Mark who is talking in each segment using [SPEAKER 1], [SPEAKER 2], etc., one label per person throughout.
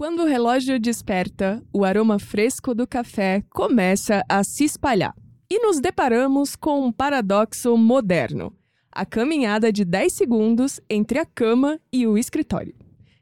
[SPEAKER 1] Quando o relógio desperta, o aroma fresco do café começa a se espalhar. E nos deparamos com um paradoxo moderno: a caminhada de 10 segundos entre a cama e o escritório.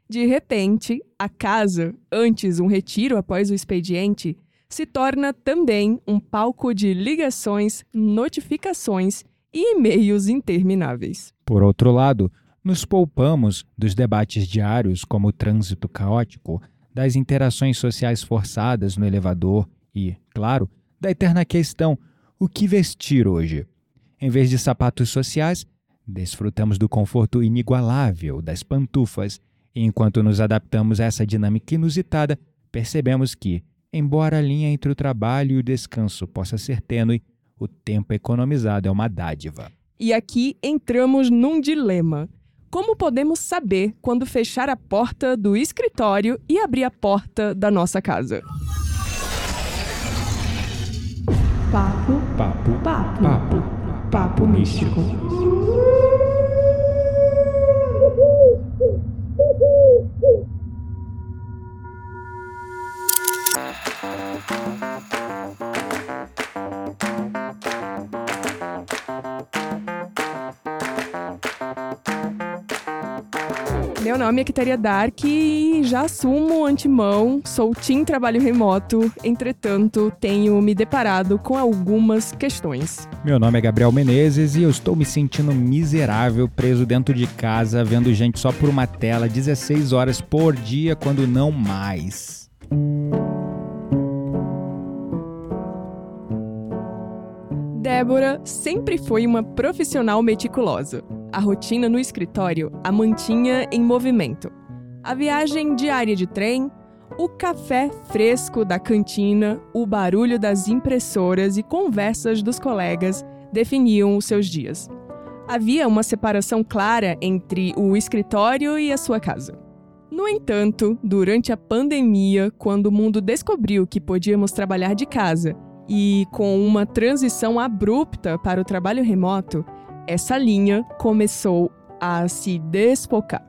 [SPEAKER 1] De repente, a casa, antes um retiro após o expediente, se torna também um palco de ligações, notificações e e-mails intermináveis.
[SPEAKER 2] Por outro lado, nos poupamos dos debates diários como o trânsito caótico, das interações sociais forçadas no elevador e, claro, da eterna questão: o que vestir hoje? Em vez de sapatos sociais, desfrutamos do conforto inigualável das pantufas, e enquanto nos adaptamos a essa dinâmica inusitada, percebemos que, embora a linha entre o trabalho e o descanso possa ser tênue, o tempo economizado é uma dádiva.
[SPEAKER 1] E aqui entramos num dilema. Como podemos saber quando fechar a porta do escritório e abrir a porta da nossa casa?
[SPEAKER 3] Papo,
[SPEAKER 2] Papo,
[SPEAKER 3] papo,
[SPEAKER 2] papo,
[SPEAKER 3] papo místico.
[SPEAKER 1] Meu nome é Quiteria Dark e já assumo antemão, sou Team Trabalho Remoto, entretanto, tenho me deparado com algumas questões.
[SPEAKER 2] Meu nome é Gabriel Menezes e eu estou me sentindo miserável preso dentro de casa, vendo gente só por uma tela 16 horas por dia, quando não mais.
[SPEAKER 1] Débora sempre foi uma profissional meticulosa. A rotina no escritório a mantinha em movimento. A viagem diária de trem, o café fresco da cantina, o barulho das impressoras e conversas dos colegas definiam os seus dias. Havia uma separação clara entre o escritório e a sua casa. No entanto, durante a pandemia, quando o mundo descobriu que podíamos trabalhar de casa e com uma transição abrupta para o trabalho remoto, essa linha começou a se desfocar.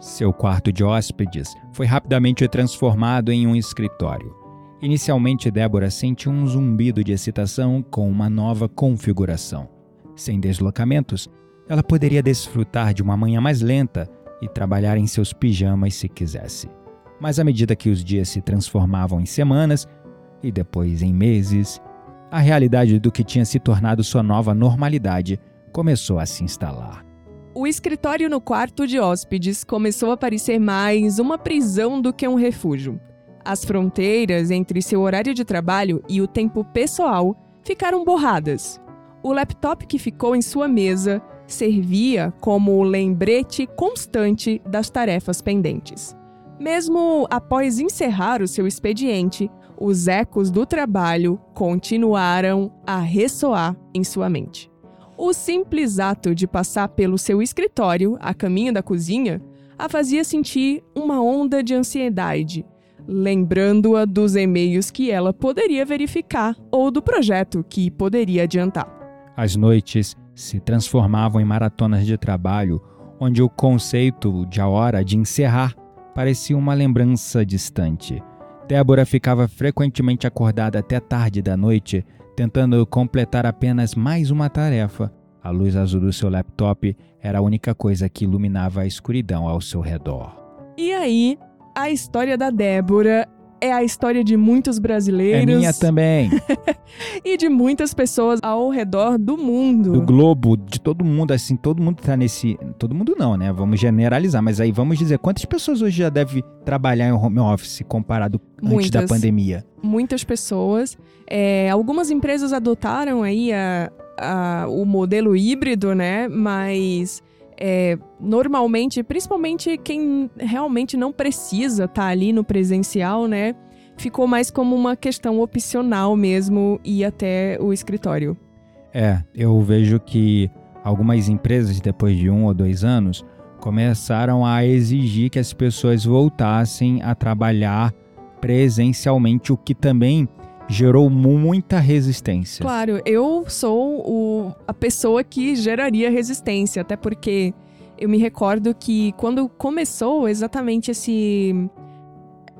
[SPEAKER 2] Seu quarto de hóspedes foi rapidamente transformado em um escritório. Inicialmente, Débora sentiu um zumbido de excitação com uma nova configuração. Sem deslocamentos, ela poderia desfrutar de uma manhã mais lenta e trabalhar em seus pijamas se quisesse. Mas à medida que os dias se transformavam em semanas e depois em meses, a realidade do que tinha se tornado sua nova normalidade começou a se instalar.
[SPEAKER 1] O escritório no quarto de hóspedes começou a parecer mais uma prisão do que um refúgio. As fronteiras entre seu horário de trabalho e o tempo pessoal ficaram borradas. O laptop que ficou em sua mesa servia como o lembrete constante das tarefas pendentes. Mesmo após encerrar o seu expediente, os ecos do trabalho continuaram a ressoar em sua mente. O simples ato de passar pelo seu escritório, a caminho da cozinha, a fazia sentir uma onda de ansiedade, lembrando-a dos e-mails que ela poderia verificar ou do projeto que poderia adiantar.
[SPEAKER 2] As noites se transformavam em maratonas de trabalho, onde o conceito de a hora de encerrar parecia uma lembrança distante. Débora ficava frequentemente acordada até tarde da noite, tentando completar apenas mais uma tarefa. A luz azul do seu laptop era a única coisa que iluminava a escuridão ao seu redor.
[SPEAKER 1] E aí, a história da Débora é a história de muitos brasileiros.
[SPEAKER 2] É minha também.
[SPEAKER 1] e de muitas pessoas ao redor do mundo.
[SPEAKER 2] Do globo, de todo mundo, assim, todo mundo tá nesse. Todo mundo não, né? Vamos generalizar, mas aí vamos dizer quantas pessoas hoje já devem trabalhar em home office comparado antes da
[SPEAKER 1] Muitas.
[SPEAKER 2] pandemia?
[SPEAKER 1] Muitas pessoas. É, algumas empresas adotaram aí a, a- o modelo híbrido, né? Mas é, normalmente, principalmente quem realmente não precisa estar ali no presencial, né? Ficou mais como uma questão opcional mesmo ir até o escritório.
[SPEAKER 2] É, eu vejo que algumas empresas, depois de um ou dois anos, começaram a exigir que as pessoas voltassem a trabalhar presencialmente, o que também gerou muita resistência.
[SPEAKER 1] Claro, eu sou o- a pessoa que geraria resistência, até porque eu me recordo que quando começou exatamente esse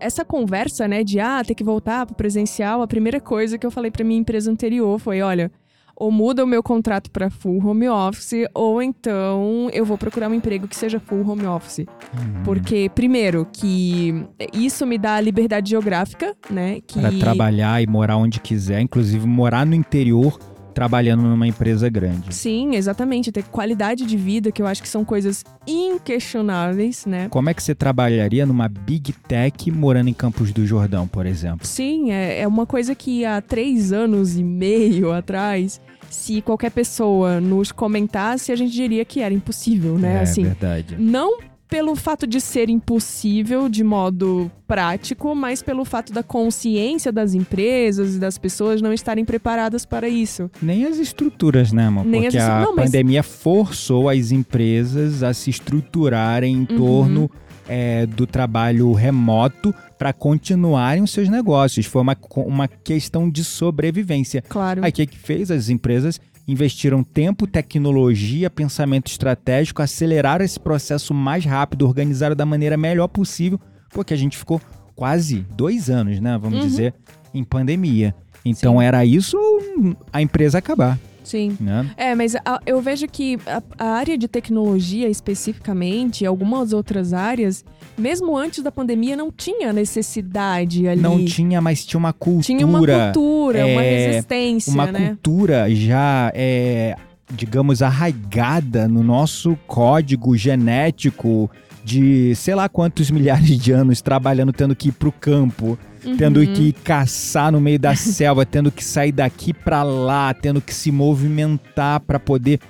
[SPEAKER 1] essa conversa, né, de ah, ter que voltar pro presencial, a primeira coisa que eu falei pra minha empresa anterior foi, olha, ou muda o meu contrato para full home office, ou então eu vou procurar um emprego que seja full home office.
[SPEAKER 2] Uhum.
[SPEAKER 1] Porque, primeiro, que isso me dá liberdade geográfica, né? Que...
[SPEAKER 2] Para trabalhar e morar onde quiser, inclusive morar no interior trabalhando numa empresa grande.
[SPEAKER 1] Sim, exatamente. Ter qualidade de vida, que eu acho que são coisas inquestionáveis, né?
[SPEAKER 2] Como é que você trabalharia numa Big Tech morando em Campos do Jordão, por exemplo?
[SPEAKER 1] Sim, é, é uma coisa que há três anos e meio atrás, se qualquer pessoa nos comentasse, a gente diria que era impossível, né?
[SPEAKER 2] É
[SPEAKER 1] assim,
[SPEAKER 2] verdade.
[SPEAKER 1] não pelo fato de ser impossível de modo prático, mas pelo fato da consciência das empresas e das pessoas não estarem preparadas para isso.
[SPEAKER 2] Nem as estruturas, né, amor?
[SPEAKER 1] Nem
[SPEAKER 2] Porque
[SPEAKER 1] as
[SPEAKER 2] a
[SPEAKER 1] não, mas-
[SPEAKER 2] pandemia forçou as empresas a se estruturarem em
[SPEAKER 1] Uhum.
[SPEAKER 2] torno é, do trabalho remoto para continuarem os seus negócios. Foi uma, uma questão de sobrevivência.
[SPEAKER 1] Claro.
[SPEAKER 2] Aí o que, que fez? As empresas investiram tempo, tecnologia, pensamento estratégico, aceleraram esse processo mais rápido, organizaram da maneira melhor possível, porque a gente ficou quase dois anos, né? Vamos
[SPEAKER 1] Uhum.
[SPEAKER 2] dizer, em pandemia. Então
[SPEAKER 1] Sim.
[SPEAKER 2] era isso ou a empresa acabar,
[SPEAKER 1] Sim.
[SPEAKER 2] né?
[SPEAKER 1] É, mas a- eu vejo que a, a área de tecnologia especificamente, e algumas outras áreas, mesmo antes da pandemia, não tinha necessidade ali.
[SPEAKER 2] Não tinha, mas tinha uma cultura.
[SPEAKER 1] Tinha uma cultura, uma
[SPEAKER 2] é,
[SPEAKER 1] resistência,
[SPEAKER 2] uma
[SPEAKER 1] né?
[SPEAKER 2] cultura já é, digamos, arraigada no nosso código genético de sei lá quantos milhares de anos trabalhando, tendo que ir pro campo, tendo
[SPEAKER 1] Uhum.
[SPEAKER 2] que caçar no meio da selva, tendo que sair daqui pra lá, tendo que se movimentar pra poder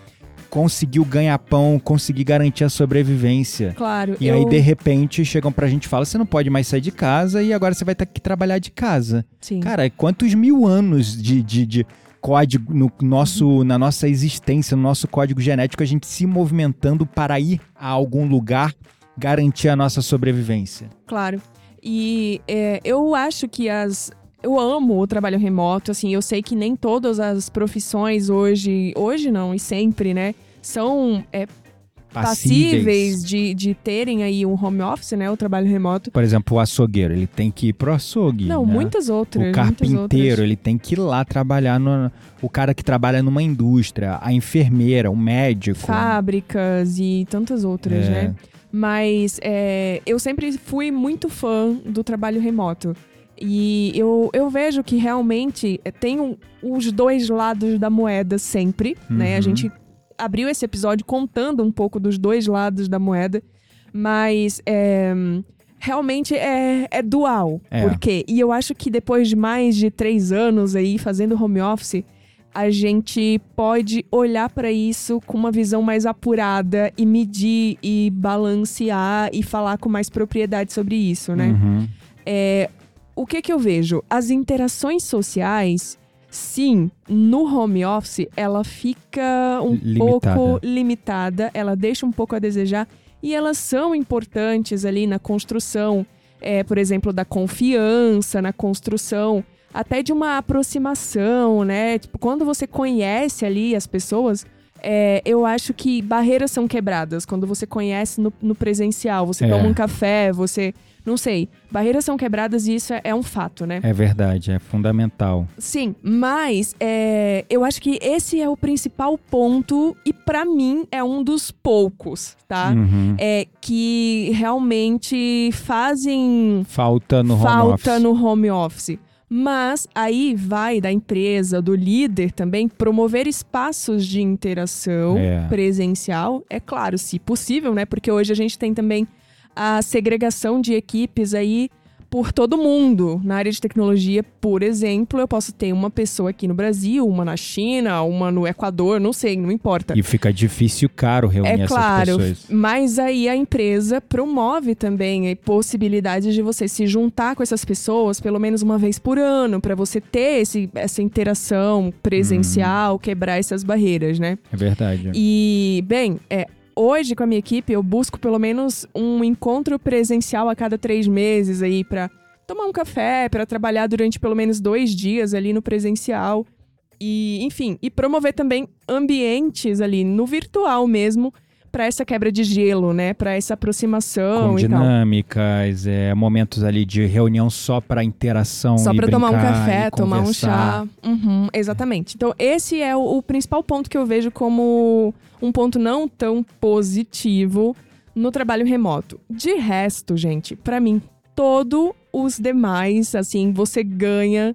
[SPEAKER 2] conseguir o ganha-pão, conseguir garantir a sobrevivência.
[SPEAKER 1] Claro.
[SPEAKER 2] E
[SPEAKER 1] eu...
[SPEAKER 2] aí, de repente, chegam pra gente e falam: você não pode mais sair de casa e agora você vai ter que trabalhar de casa.
[SPEAKER 1] Sim.
[SPEAKER 2] Cara, quantos mil anos de, de, de código no nosso, na nossa existência, no nosso código genético, a gente se movimentando para ir a algum lugar garantir a nossa sobrevivência.
[SPEAKER 1] Claro. E é, eu acho que as. Eu amo o trabalho remoto, assim, eu sei que nem todas as profissões hoje, hoje não, e sempre, né, são é, passíveis de, de terem aí um home office, né, o trabalho remoto.
[SPEAKER 2] Por exemplo, o açougueiro, ele tem que ir pro açougue.
[SPEAKER 1] Não,
[SPEAKER 2] né?
[SPEAKER 1] muitas outras.
[SPEAKER 2] O carpinteiro,
[SPEAKER 1] outras.
[SPEAKER 2] ele tem que ir lá trabalhar no. O cara que trabalha numa indústria, a enfermeira, o médico.
[SPEAKER 1] Fábricas e tantas outras,
[SPEAKER 2] É.
[SPEAKER 1] né? Mas é, eu sempre fui muito fã do trabalho remoto. E eu, eu vejo que realmente é, tem um- os dois lados da moeda sempre, né? A
[SPEAKER 2] Uhum.
[SPEAKER 1] gente abriu esse episódio contando um pouco dos dois lados da moeda, mas é, realmente é, é dual.
[SPEAKER 2] É.
[SPEAKER 1] Por quê? E eu acho que depois de mais de três anos aí fazendo home office, a gente pode olhar para isso com uma visão mais apurada e medir e balancear e falar com mais propriedade sobre isso, né?
[SPEAKER 2] Uhum.
[SPEAKER 1] É, o que que eu vejo? As interações sociais, sim, no home office, ela fica um
[SPEAKER 2] Limitada.
[SPEAKER 1] pouco limitada, ela deixa um pouco a desejar e elas são importantes ali na construção, é, por exemplo, da confiança, na construção até de uma aproximação, né? Tipo, quando você conhece ali as pessoas, é, eu acho que barreiras são quebradas. Quando você conhece no, no presencial, você
[SPEAKER 2] É.
[SPEAKER 1] toma um café, você. Não sei. Barreiras são quebradas e isso é, é um fato, né?
[SPEAKER 2] É verdade, é fundamental.
[SPEAKER 1] Sim, mas é, eu acho que esse é o principal ponto e pra mim é um dos poucos, tá?
[SPEAKER 2] Uhum.
[SPEAKER 1] É que realmente fazem
[SPEAKER 2] Falta no home
[SPEAKER 1] falta
[SPEAKER 2] office.
[SPEAKER 1] no home office. Mas aí vai da empresa, do líder também, promover espaços de interação
[SPEAKER 2] É.
[SPEAKER 1] presencial. É claro, se possível, né? Porque hoje a gente tem também a segregação de equipes aí por todo mundo. Na área de tecnologia, por exemplo, eu posso ter uma pessoa aqui no Brasil, uma na China, uma no Equador, não sei, não importa.
[SPEAKER 2] E fica difícil e caro reunir
[SPEAKER 1] É
[SPEAKER 2] essas
[SPEAKER 1] claro,
[SPEAKER 2] pessoas.
[SPEAKER 1] mas aí a empresa promove também a possibilidade de você se juntar com essas pessoas pelo menos uma vez por ano, para você ter esse, essa interação presencial, quebrar essas barreiras, né?
[SPEAKER 2] É verdade.
[SPEAKER 1] E, bem, é, hoje com a minha equipe eu busco pelo menos um encontro presencial a cada três meses aí para tomar um café, para trabalhar durante pelo menos dois dias ali no presencial. E, enfim, e promover também ambientes ali no virtual mesmo para essa quebra de gelo, né? Para essa aproximação
[SPEAKER 2] Com
[SPEAKER 1] e tal.
[SPEAKER 2] dinâmicas, é, momentos ali de reunião só para interação
[SPEAKER 1] Só para tomar um café, tomar um chá. Uhum, exatamente. Então, esse é o, o principal ponto que eu vejo como um ponto não tão positivo no trabalho remoto. De resto, gente, para mim, todos os demais, assim, você ganha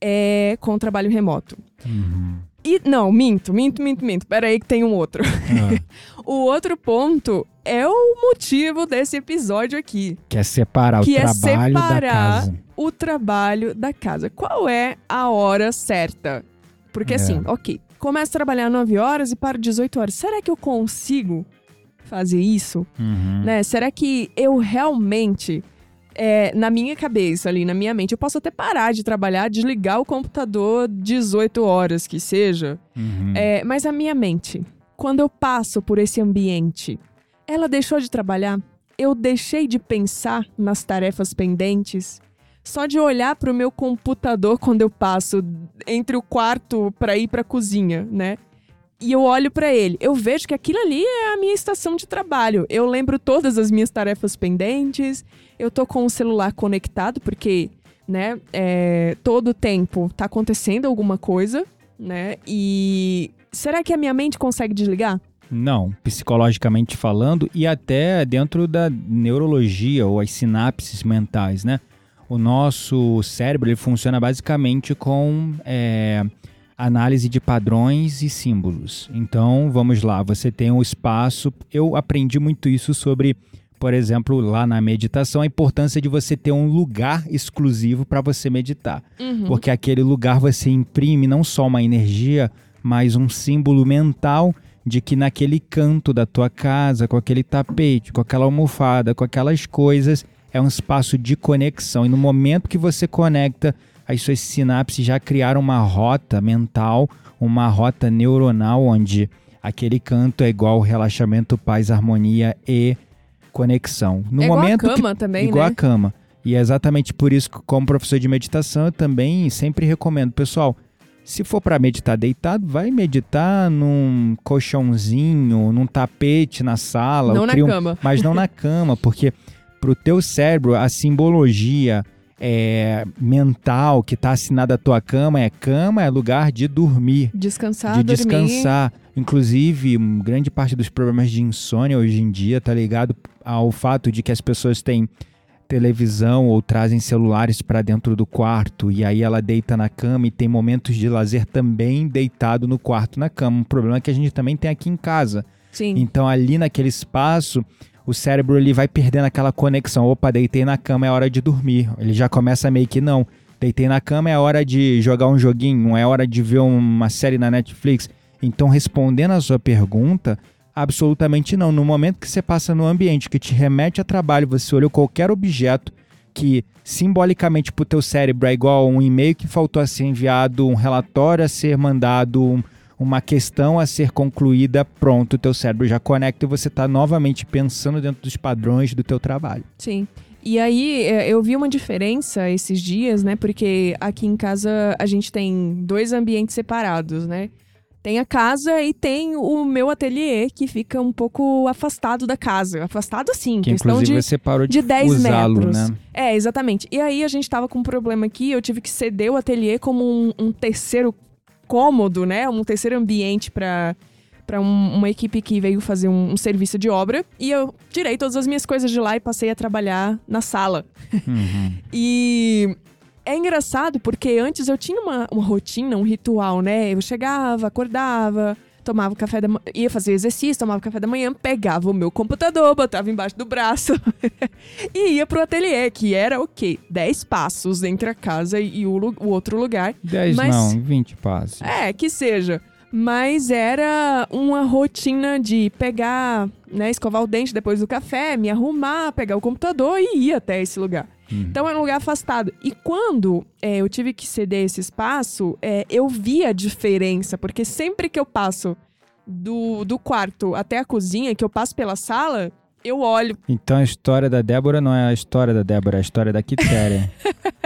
[SPEAKER 1] é, com o trabalho remoto.
[SPEAKER 2] Uhum.
[SPEAKER 1] E, não, minto, minto, minto, minto. Pera aí que tem um outro.
[SPEAKER 2] Ah,
[SPEAKER 1] o outro ponto é o motivo desse episódio aqui.
[SPEAKER 2] que é separar
[SPEAKER 1] Que
[SPEAKER 2] o
[SPEAKER 1] é
[SPEAKER 2] trabalho da
[SPEAKER 1] separar
[SPEAKER 2] casa.
[SPEAKER 1] o trabalho da casa. Qual é a hora certa? Porque
[SPEAKER 2] É.
[SPEAKER 1] assim, ok, começo a trabalhar 9 horas e paro 18 horas. Será que eu consigo fazer isso?
[SPEAKER 2] Uhum.
[SPEAKER 1] Né? Será que eu realmente, é, na minha cabeça ali, na minha mente, eu posso até parar de trabalhar, desligar o computador 18 horas que seja,
[SPEAKER 2] Uhum.
[SPEAKER 1] é, mas a minha mente, quando eu passo por esse ambiente, ela deixou de trabalhar? Eu deixei de pensar nas tarefas pendentes? Só de olhar para o meu computador quando eu passo entre o quarto para ir para a cozinha, né? E eu olho para ele, eu vejo que aquilo ali é a minha estação de trabalho. Eu lembro todas as minhas tarefas pendentes. Eu tô com o celular conectado porque, né, é, todo tempo tá acontecendo alguma coisa, né? E será que a minha mente consegue desligar?
[SPEAKER 2] Não, psicologicamente falando e até dentro da neurologia ou as sinapses mentais, né? O nosso cérebro ele funciona basicamente com é, análise de padrões e símbolos. Então, vamos lá, você tem um espaço. Eu aprendi muito isso sobre, por exemplo, lá na meditação, a importância de você ter um lugar exclusivo para você meditar.
[SPEAKER 1] Uhum.
[SPEAKER 2] Porque aquele lugar você imprime não só uma energia, mas um símbolo mental de que naquele canto da tua casa, com aquele tapete, com aquela almofada, com aquelas coisas, é um espaço de conexão. E no momento que você conecta, as suas sinapses já criaram uma rota mental, uma rota neuronal, onde aquele canto é igual relaxamento, paz, harmonia e conexão. No
[SPEAKER 1] é igual
[SPEAKER 2] momento
[SPEAKER 1] a
[SPEAKER 2] que
[SPEAKER 1] cama também,
[SPEAKER 2] igual
[SPEAKER 1] né?
[SPEAKER 2] a cama. E é exatamente por isso que, como professor de meditação, eu também sempre recomendo, pessoal, se for para meditar deitado, vai meditar num colchãozinho, num tapete na sala,
[SPEAKER 1] Não na
[SPEAKER 2] um-
[SPEAKER 1] cama.
[SPEAKER 2] mas não na cama, porque pro teu cérebro a simbologia é, mental que está assinada à tua cama é cama é lugar de dormir
[SPEAKER 1] Descansar,
[SPEAKER 2] de
[SPEAKER 1] dormir.
[SPEAKER 2] descansar. Inclusive, grande parte dos problemas de insônia hoje em dia tá ligado ao fato de que as pessoas têm televisão ou trazem celulares para dentro do quarto e aí ela deita na cama e tem momentos de lazer também deitado no quarto na cama. Um problema que a gente também tem aqui em casa.
[SPEAKER 1] Sim.
[SPEAKER 2] Então ali naquele espaço, o cérebro ele vai perdendo aquela conexão. Opa, deitei na cama, é hora de dormir. Ele já começa meio que não. Deitei na cama, é hora de jogar um joguinho, é hora de ver uma série na Netflix. Então, respondendo a sua pergunta, absolutamente não. No momento que você passa no ambiente que te remete a trabalho, você olhou qualquer objeto que simbolicamente para o teu cérebro é igual um e-mail que faltou a ser enviado, um relatório a ser mandado, um- uma questão a ser concluída, pronto, o teu cérebro já conecta e você está novamente pensando dentro dos padrões do teu trabalho.
[SPEAKER 1] Sim. E aí, é, eu vi uma diferença esses dias, né? Porque aqui em casa a gente tem dois ambientes separados, né? Tem a casa e tem o meu ateliê, que fica um pouco afastado da casa. Afastado, sim,
[SPEAKER 2] Que
[SPEAKER 1] questão
[SPEAKER 2] inclusive
[SPEAKER 1] de
[SPEAKER 2] você parou de,
[SPEAKER 1] de 10
[SPEAKER 2] usá-lo,
[SPEAKER 1] metros.
[SPEAKER 2] né?
[SPEAKER 1] É, exatamente. E aí a gente tava com um problema aqui, eu tive que ceder o ateliê como um, um terceiro cômodo, né? Um terceiro ambiente para para uma equipe que veio fazer um, um serviço de obra. E eu tirei todas as minhas coisas de lá e passei a trabalhar na sala.
[SPEAKER 2] Uhum.
[SPEAKER 1] E é engraçado porque antes eu tinha uma, uma rotina, um ritual, né? Eu chegava, acordava, tomava café da manhã, ia fazer exercício, tomava café da manhã, pegava o meu computador, botava embaixo do braço e ia pro ateliê, que era o quê? 10 passos entre a casa e o, o outro lugar.
[SPEAKER 2] 10
[SPEAKER 1] Mas-
[SPEAKER 2] não, 20 passos.
[SPEAKER 1] É, que seja. Mas era uma rotina de pegar, né, escovar o dente depois do café, me arrumar, pegar o computador e ir até esse lugar.
[SPEAKER 2] Uhum.
[SPEAKER 1] Então era um lugar afastado. E quando é, eu tive que ceder esse espaço, é, eu vi a diferença, porque sempre que eu passo do, do quarto até a cozinha, que eu passo pela sala, eu olho.
[SPEAKER 2] Então a história da Débora não é a história da Débora, é a história da Quitéria.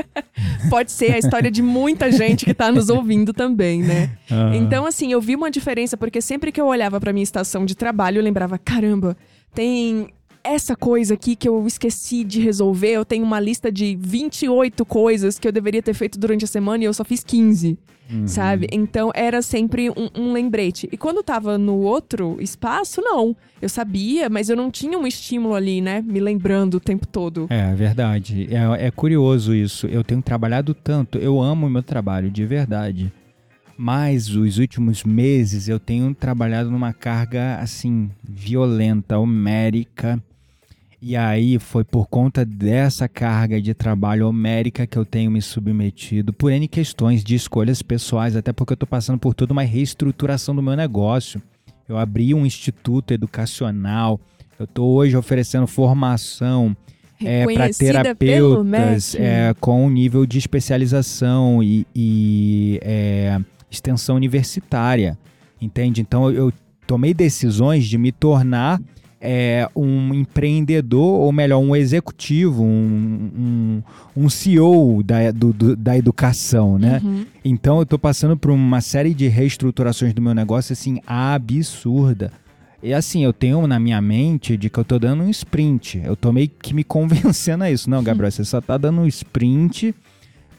[SPEAKER 1] pode ser a história de muita gente que tá nos ouvindo também, né?
[SPEAKER 2] Ah.
[SPEAKER 1] Então, assim, eu vi uma diferença porque sempre que eu olhava pra minha estação de trabalho, eu lembrava, caramba, tem essa coisa aqui que eu esqueci de resolver. Eu tenho uma lista de 28 coisas que eu deveria ter feito durante a semana e eu só fiz 15,
[SPEAKER 2] Uhum.
[SPEAKER 1] sabe? Então era sempre um, um lembrete. E quando eu tava no outro espaço, não. Eu sabia, mas eu não tinha um estímulo ali, né? Me lembrando o tempo todo.
[SPEAKER 2] É, é verdade. É, é curioso isso. Eu tenho trabalhado tanto. Eu amo o meu trabalho, de verdade. Mas os últimos meses eu tenho trabalhado numa carga assim violenta, homérica. E aí foi por conta dessa carga de trabalho homérica que eu tenho me submetido por N questões de escolhas pessoais, até porque eu estou passando por toda uma reestruturação do meu negócio. Eu abri um instituto educacional, eu estou hoje oferecendo formação é, para terapeutas é, com um nível de especialização e, e, é, extensão universitária, entende? Então eu tomei decisões de me tornar é, um empreendedor, ou melhor, um executivo, um, um, um CEO da, do- do- da educação, né?
[SPEAKER 1] Uhum.
[SPEAKER 2] Então eu tô passando por uma série de reestruturações do meu negócio, assim, absurda. E assim, eu tenho na minha mente de que eu tô dando um sprint. Eu tô meio que me convencendo a isso. Não, Gabriel, você só tá dando um sprint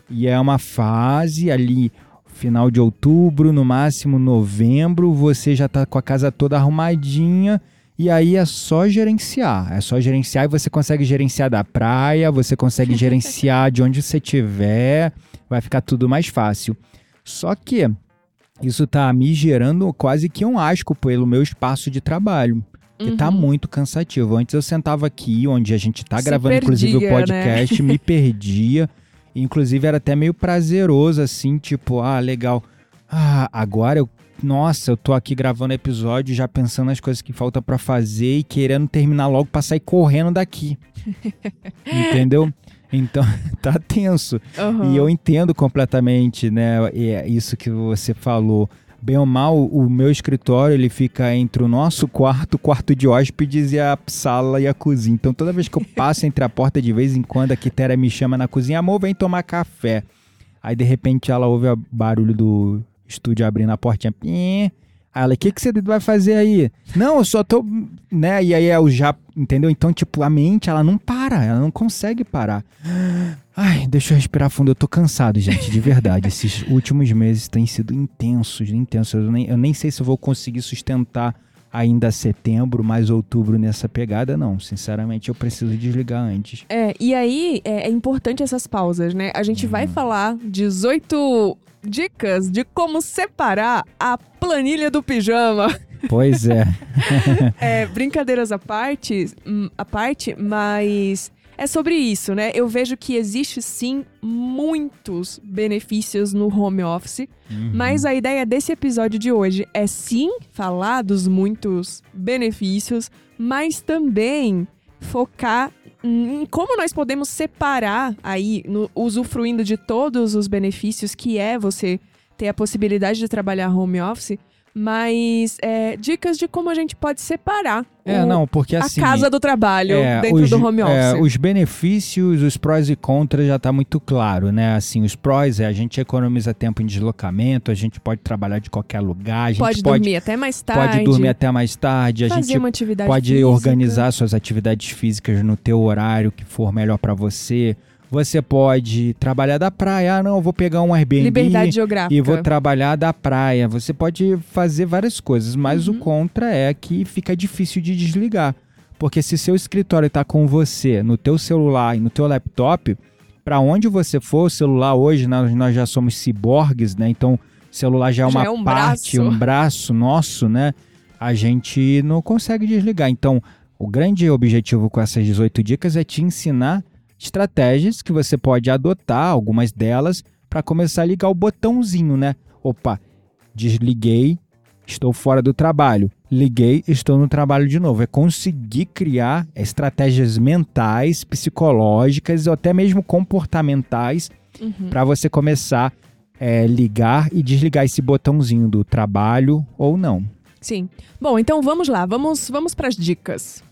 [SPEAKER 2] e é uma fase ali, final de outubro, no máximo novembro, você já tá com a casa toda arrumadinha. E aí é só gerenciar. É só gerenciar e você consegue gerenciar da praia, você consegue gerenciar de onde você estiver, vai ficar tudo mais fácil. Só que isso tá me gerando quase que um asco pelo meu espaço de trabalho. Que tá
[SPEAKER 1] Uhum.
[SPEAKER 2] muito cansativo. Antes eu sentava aqui, onde a gente tá
[SPEAKER 1] Se
[SPEAKER 2] gravando, inclusive, o
[SPEAKER 1] perdia, né?
[SPEAKER 2] podcast, me perdia. Inclusive, era até meio prazeroso, assim, tipo, ah, legal. Ah, agora eu. Nossa, eu tô aqui gravando episódio, já pensando nas coisas que falta pra fazer e querendo terminar logo pra sair correndo daqui. Entendeu? Então, tá tenso.
[SPEAKER 1] Uhum.
[SPEAKER 2] E eu entendo completamente, né, é isso que você falou. Bem ou mal, o meu escritório ele fica entre o nosso quarto, o quarto de hóspedes e a sala e a cozinha. Então toda vez que eu passo entre a porta, de vez em quando a Quitéria me chama na cozinha, amor, vem tomar café. Aí de repente ela ouve o barulho do estúdio abrindo a portinha. Aí ela, o que, que você vai fazer aí? Não, eu só tô. Né? E aí eu já. Entendeu? Então, tipo, a mente, ela não para, ela não consegue parar. Ai, deixa eu respirar fundo. Eu tô cansado, gente, de verdade. Esses últimos meses têm sido intensos, intensos. Eu nem, eu nem sei se eu vou conseguir sustentar ainda setembro, mais outubro nessa pegada, não. Sinceramente, eu preciso desligar antes.
[SPEAKER 1] É, e aí é, é importante essas pausas, né? A gente vai falar 18 dicas de como separar a planilha do pijama.
[SPEAKER 2] Pois é.
[SPEAKER 1] É, brincadeiras à parte, hum, à parte, mas é sobre isso, né? Eu vejo que existe sim muitos benefícios no home office,
[SPEAKER 2] Uhum.
[SPEAKER 1] mas a ideia desse episódio de hoje é sim falar dos muitos benefícios, mas também focar em como nós podemos separar aí, no- usufruindo de todos os benefícios que é você ter a possibilidade de trabalhar home office, mas é, dicas de como a gente pode separar
[SPEAKER 2] É,
[SPEAKER 1] o-
[SPEAKER 2] não, porque
[SPEAKER 1] a
[SPEAKER 2] assim.
[SPEAKER 1] casa do trabalho
[SPEAKER 2] é,
[SPEAKER 1] dentro
[SPEAKER 2] os,
[SPEAKER 1] do home office.
[SPEAKER 2] é, os benefícios, os prós e contras já tá muito claro, né? Assim, os prós é a gente economiza tempo em deslocamento, a gente pode trabalhar de qualquer lugar, a gente
[SPEAKER 1] pode,
[SPEAKER 2] pode,
[SPEAKER 1] dormir até mais tarde.
[SPEAKER 2] pode dormir até mais tarde, a gente
[SPEAKER 1] uma atividade
[SPEAKER 2] pode
[SPEAKER 1] física.
[SPEAKER 2] organizar suas atividades físicas no teu horário que for melhor pra você. Você pode trabalhar da praia, ah, não, eu vou pegar um Airbnb
[SPEAKER 1] liberdade geográfica.
[SPEAKER 2] e vou trabalhar da praia. Você pode fazer várias coisas, mas
[SPEAKER 1] Uhum.
[SPEAKER 2] o contra é que fica difícil de desligar. Porque se seu escritório está com você, no teu celular e no teu laptop, para onde você for, o celular hoje nós, nós já somos ciborgues, né? Então, o celular já é
[SPEAKER 1] Já
[SPEAKER 2] uma
[SPEAKER 1] é um
[SPEAKER 2] parte,
[SPEAKER 1] braço.
[SPEAKER 2] um braço nosso, né? A gente não consegue desligar. Então, o grande objetivo com essas 18 dicas é te ensinar estratégias que você pode adotar, algumas delas, para começar a ligar o botãozinho, né? Opa, desliguei, estou fora do trabalho. Liguei, estou no trabalho de novo. É conseguir criar estratégias mentais, psicológicas ou até mesmo comportamentais
[SPEAKER 1] Uhum.
[SPEAKER 2] para você começar a ligar e desligar esse botãozinho do trabalho ou não.
[SPEAKER 1] Sim. Bom, então vamos lá, vamos, vamos para as dicas.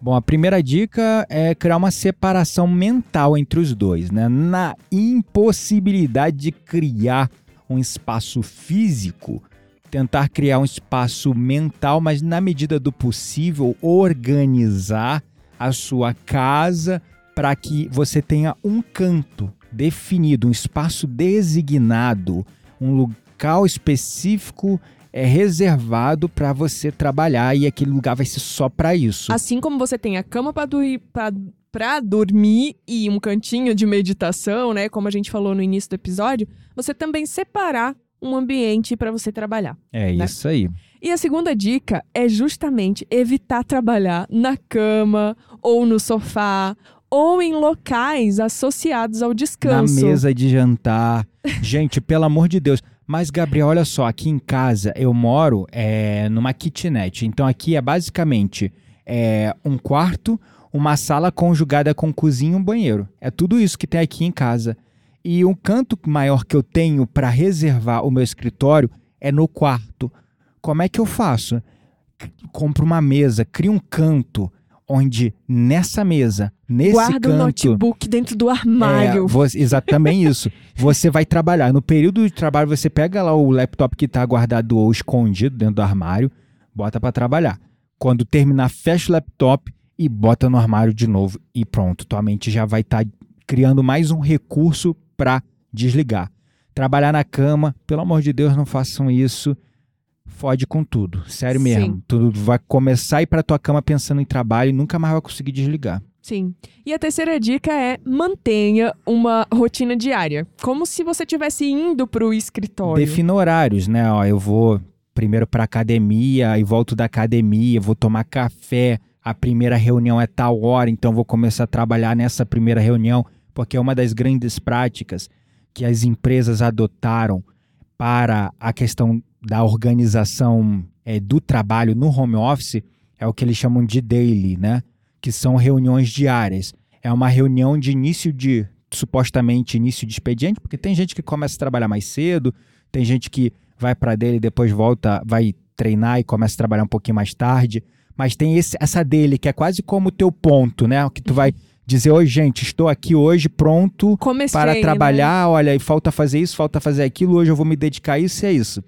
[SPEAKER 2] Bom, a primeira dica é criar uma separação mental entre os dois, né? Na impossibilidade de criar um espaço físico, tentar criar um espaço mental, mas na medida do possível, organizar a sua casa para que você tenha um canto definido, um espaço designado, um local específico é reservado para você trabalhar e aquele lugar vai ser só para isso.
[SPEAKER 1] Assim como você tem a cama para dormir, para dormir e um cantinho de meditação, né, como a gente falou no início do episódio, você também separar um ambiente para você trabalhar.
[SPEAKER 2] É
[SPEAKER 1] né?
[SPEAKER 2] isso aí.
[SPEAKER 1] E a segunda dica é justamente evitar trabalhar na cama ou no sofá ou em locais associados ao descanso.
[SPEAKER 2] Na mesa de jantar. Gente, pelo amor de Deus. Mas, Gabriel, olha só, aqui em casa eu moro é, numa kitnet. Então aqui é basicamente é, um quarto, uma sala conjugada com cozinha e um banheiro. É tudo isso que tem aqui em casa. E um canto maior que eu tenho para reservar o meu escritório é no quarto. Como é que eu faço? Compro uma mesa, crio um canto onde nessa mesa, nesse
[SPEAKER 1] Guarda
[SPEAKER 2] canto,
[SPEAKER 1] o notebook dentro do armário.
[SPEAKER 2] é, você- exatamente isso. Você vai trabalhar. No período de trabalho, você pega lá o laptop que está guardado ou escondido dentro do armário, bota para trabalhar. Quando terminar, fecha o laptop e bota no armário de novo e pronto. Tua mente já vai estar criando mais um recurso para desligar. Trabalhar na cama, pelo amor de Deus, não façam isso. Fode com tudo, sério
[SPEAKER 1] Sim.
[SPEAKER 2] mesmo. Tu vai começar a ir para tua cama pensando em trabalho e nunca mais vai conseguir desligar.
[SPEAKER 1] Sim. E a terceira dica é mantenha uma rotina diária, como se você estivesse indo para o escritório.
[SPEAKER 2] Defina horários, né? Ó, eu vou primeiro para academia e volto da academia, vou tomar café. A primeira reunião é tal hora, então vou começar a trabalhar nessa primeira reunião, porque é uma das grandes práticas que as empresas adotaram para a questão da organização é, do trabalho no home office é o que eles chamam de daily, né? Que são reuniões diárias. É uma reunião de início de supostamente início de expediente, porque tem gente que começa a trabalhar mais cedo, tem gente que vai para dele e depois volta, vai treinar e começa a trabalhar um pouquinho mais tarde, mas tem esse, essa dele que é quase como o teu ponto, né? Que tu vai dizer, oi gente, estou aqui hoje pronto
[SPEAKER 1] Comecei,
[SPEAKER 2] para
[SPEAKER 1] né?
[SPEAKER 2] trabalhar, olha, e falta fazer isso, falta fazer aquilo, hoje eu vou me dedicar a isso e é isso.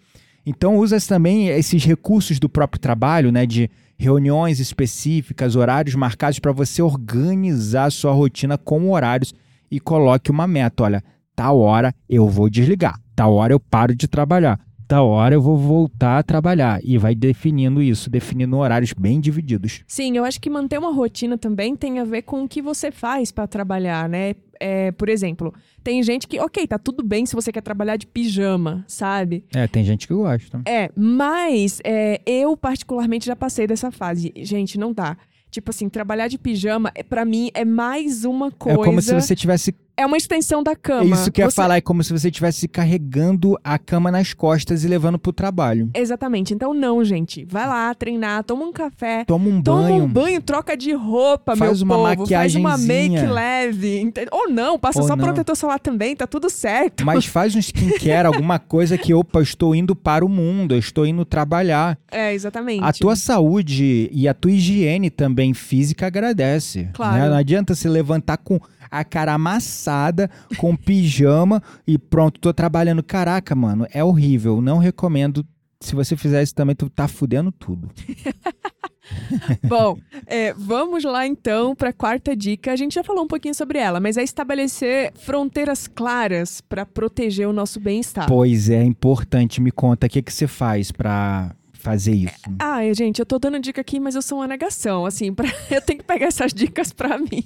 [SPEAKER 2] Então usa também esses recursos do próprio trabalho, né, de reuniões específicas, horários marcados para você organizar a sua rotina com horários e coloque uma meta, olha, tal hora eu vou desligar, tal hora eu paro de trabalhar, tal hora eu vou voltar a trabalhar e vai definindo isso, definindo horários bem divididos.
[SPEAKER 1] Sim, eu acho que manter uma rotina também tem a ver com o que você faz para trabalhar, né? É, por exemplo, tem gente que, ok, tá tudo bem se você quer trabalhar de pijama, sabe?
[SPEAKER 2] É, tem gente que gosta.
[SPEAKER 1] É, mas é, eu particularmente já passei dessa fase. Gente, não dá. Tipo assim, trabalhar de pijama, é, para mim, é mais uma coisa.
[SPEAKER 2] É como se você tivesse
[SPEAKER 1] É uma extensão da
[SPEAKER 2] É
[SPEAKER 1] cama.
[SPEAKER 2] isso que eu ia
[SPEAKER 1] Você-
[SPEAKER 2] falar, é como se você estivesse carregando a cama nas costas e levando pro trabalho.
[SPEAKER 1] Exatamente. Então, não, gente. Vai lá treinar, toma um café.
[SPEAKER 2] Toma um
[SPEAKER 1] Toma
[SPEAKER 2] banho.
[SPEAKER 1] um banho, troca de roupa,
[SPEAKER 2] Faz
[SPEAKER 1] meu
[SPEAKER 2] uma
[SPEAKER 1] povo. Faz uma make leve. ente- Ou não, passa
[SPEAKER 2] Ou
[SPEAKER 1] só
[SPEAKER 2] não.
[SPEAKER 1] protetor solar também, tá tudo certo.
[SPEAKER 2] Mas faz um skincare, alguma coisa que, opa, estou indo para o mundo, eu estou indo trabalhar.
[SPEAKER 1] É, exatamente.
[SPEAKER 2] A tua saúde e a tua higiene também física agradece.
[SPEAKER 1] Claro.
[SPEAKER 2] né? Não adianta se levantar com a cara amassada, com pijama e pronto, tô trabalhando. Caraca, mano, é horrível. Não recomendo. Se você fizer isso também, tu tá fudendo tudo.
[SPEAKER 1] Bom, é, vamos lá então para a quarta dica. A gente já falou um pouquinho sobre ela, mas é estabelecer fronteiras claras para proteger o nosso bem-estar.
[SPEAKER 2] Pois é, importante. Me conta, o que, que você faz pra fazer isso?
[SPEAKER 1] Ah, gente, eu tô dando dica aqui, mas eu sou uma negação, assim, pra... eu tenho que pegar essas dicas pra mim.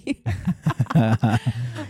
[SPEAKER 1] Ah,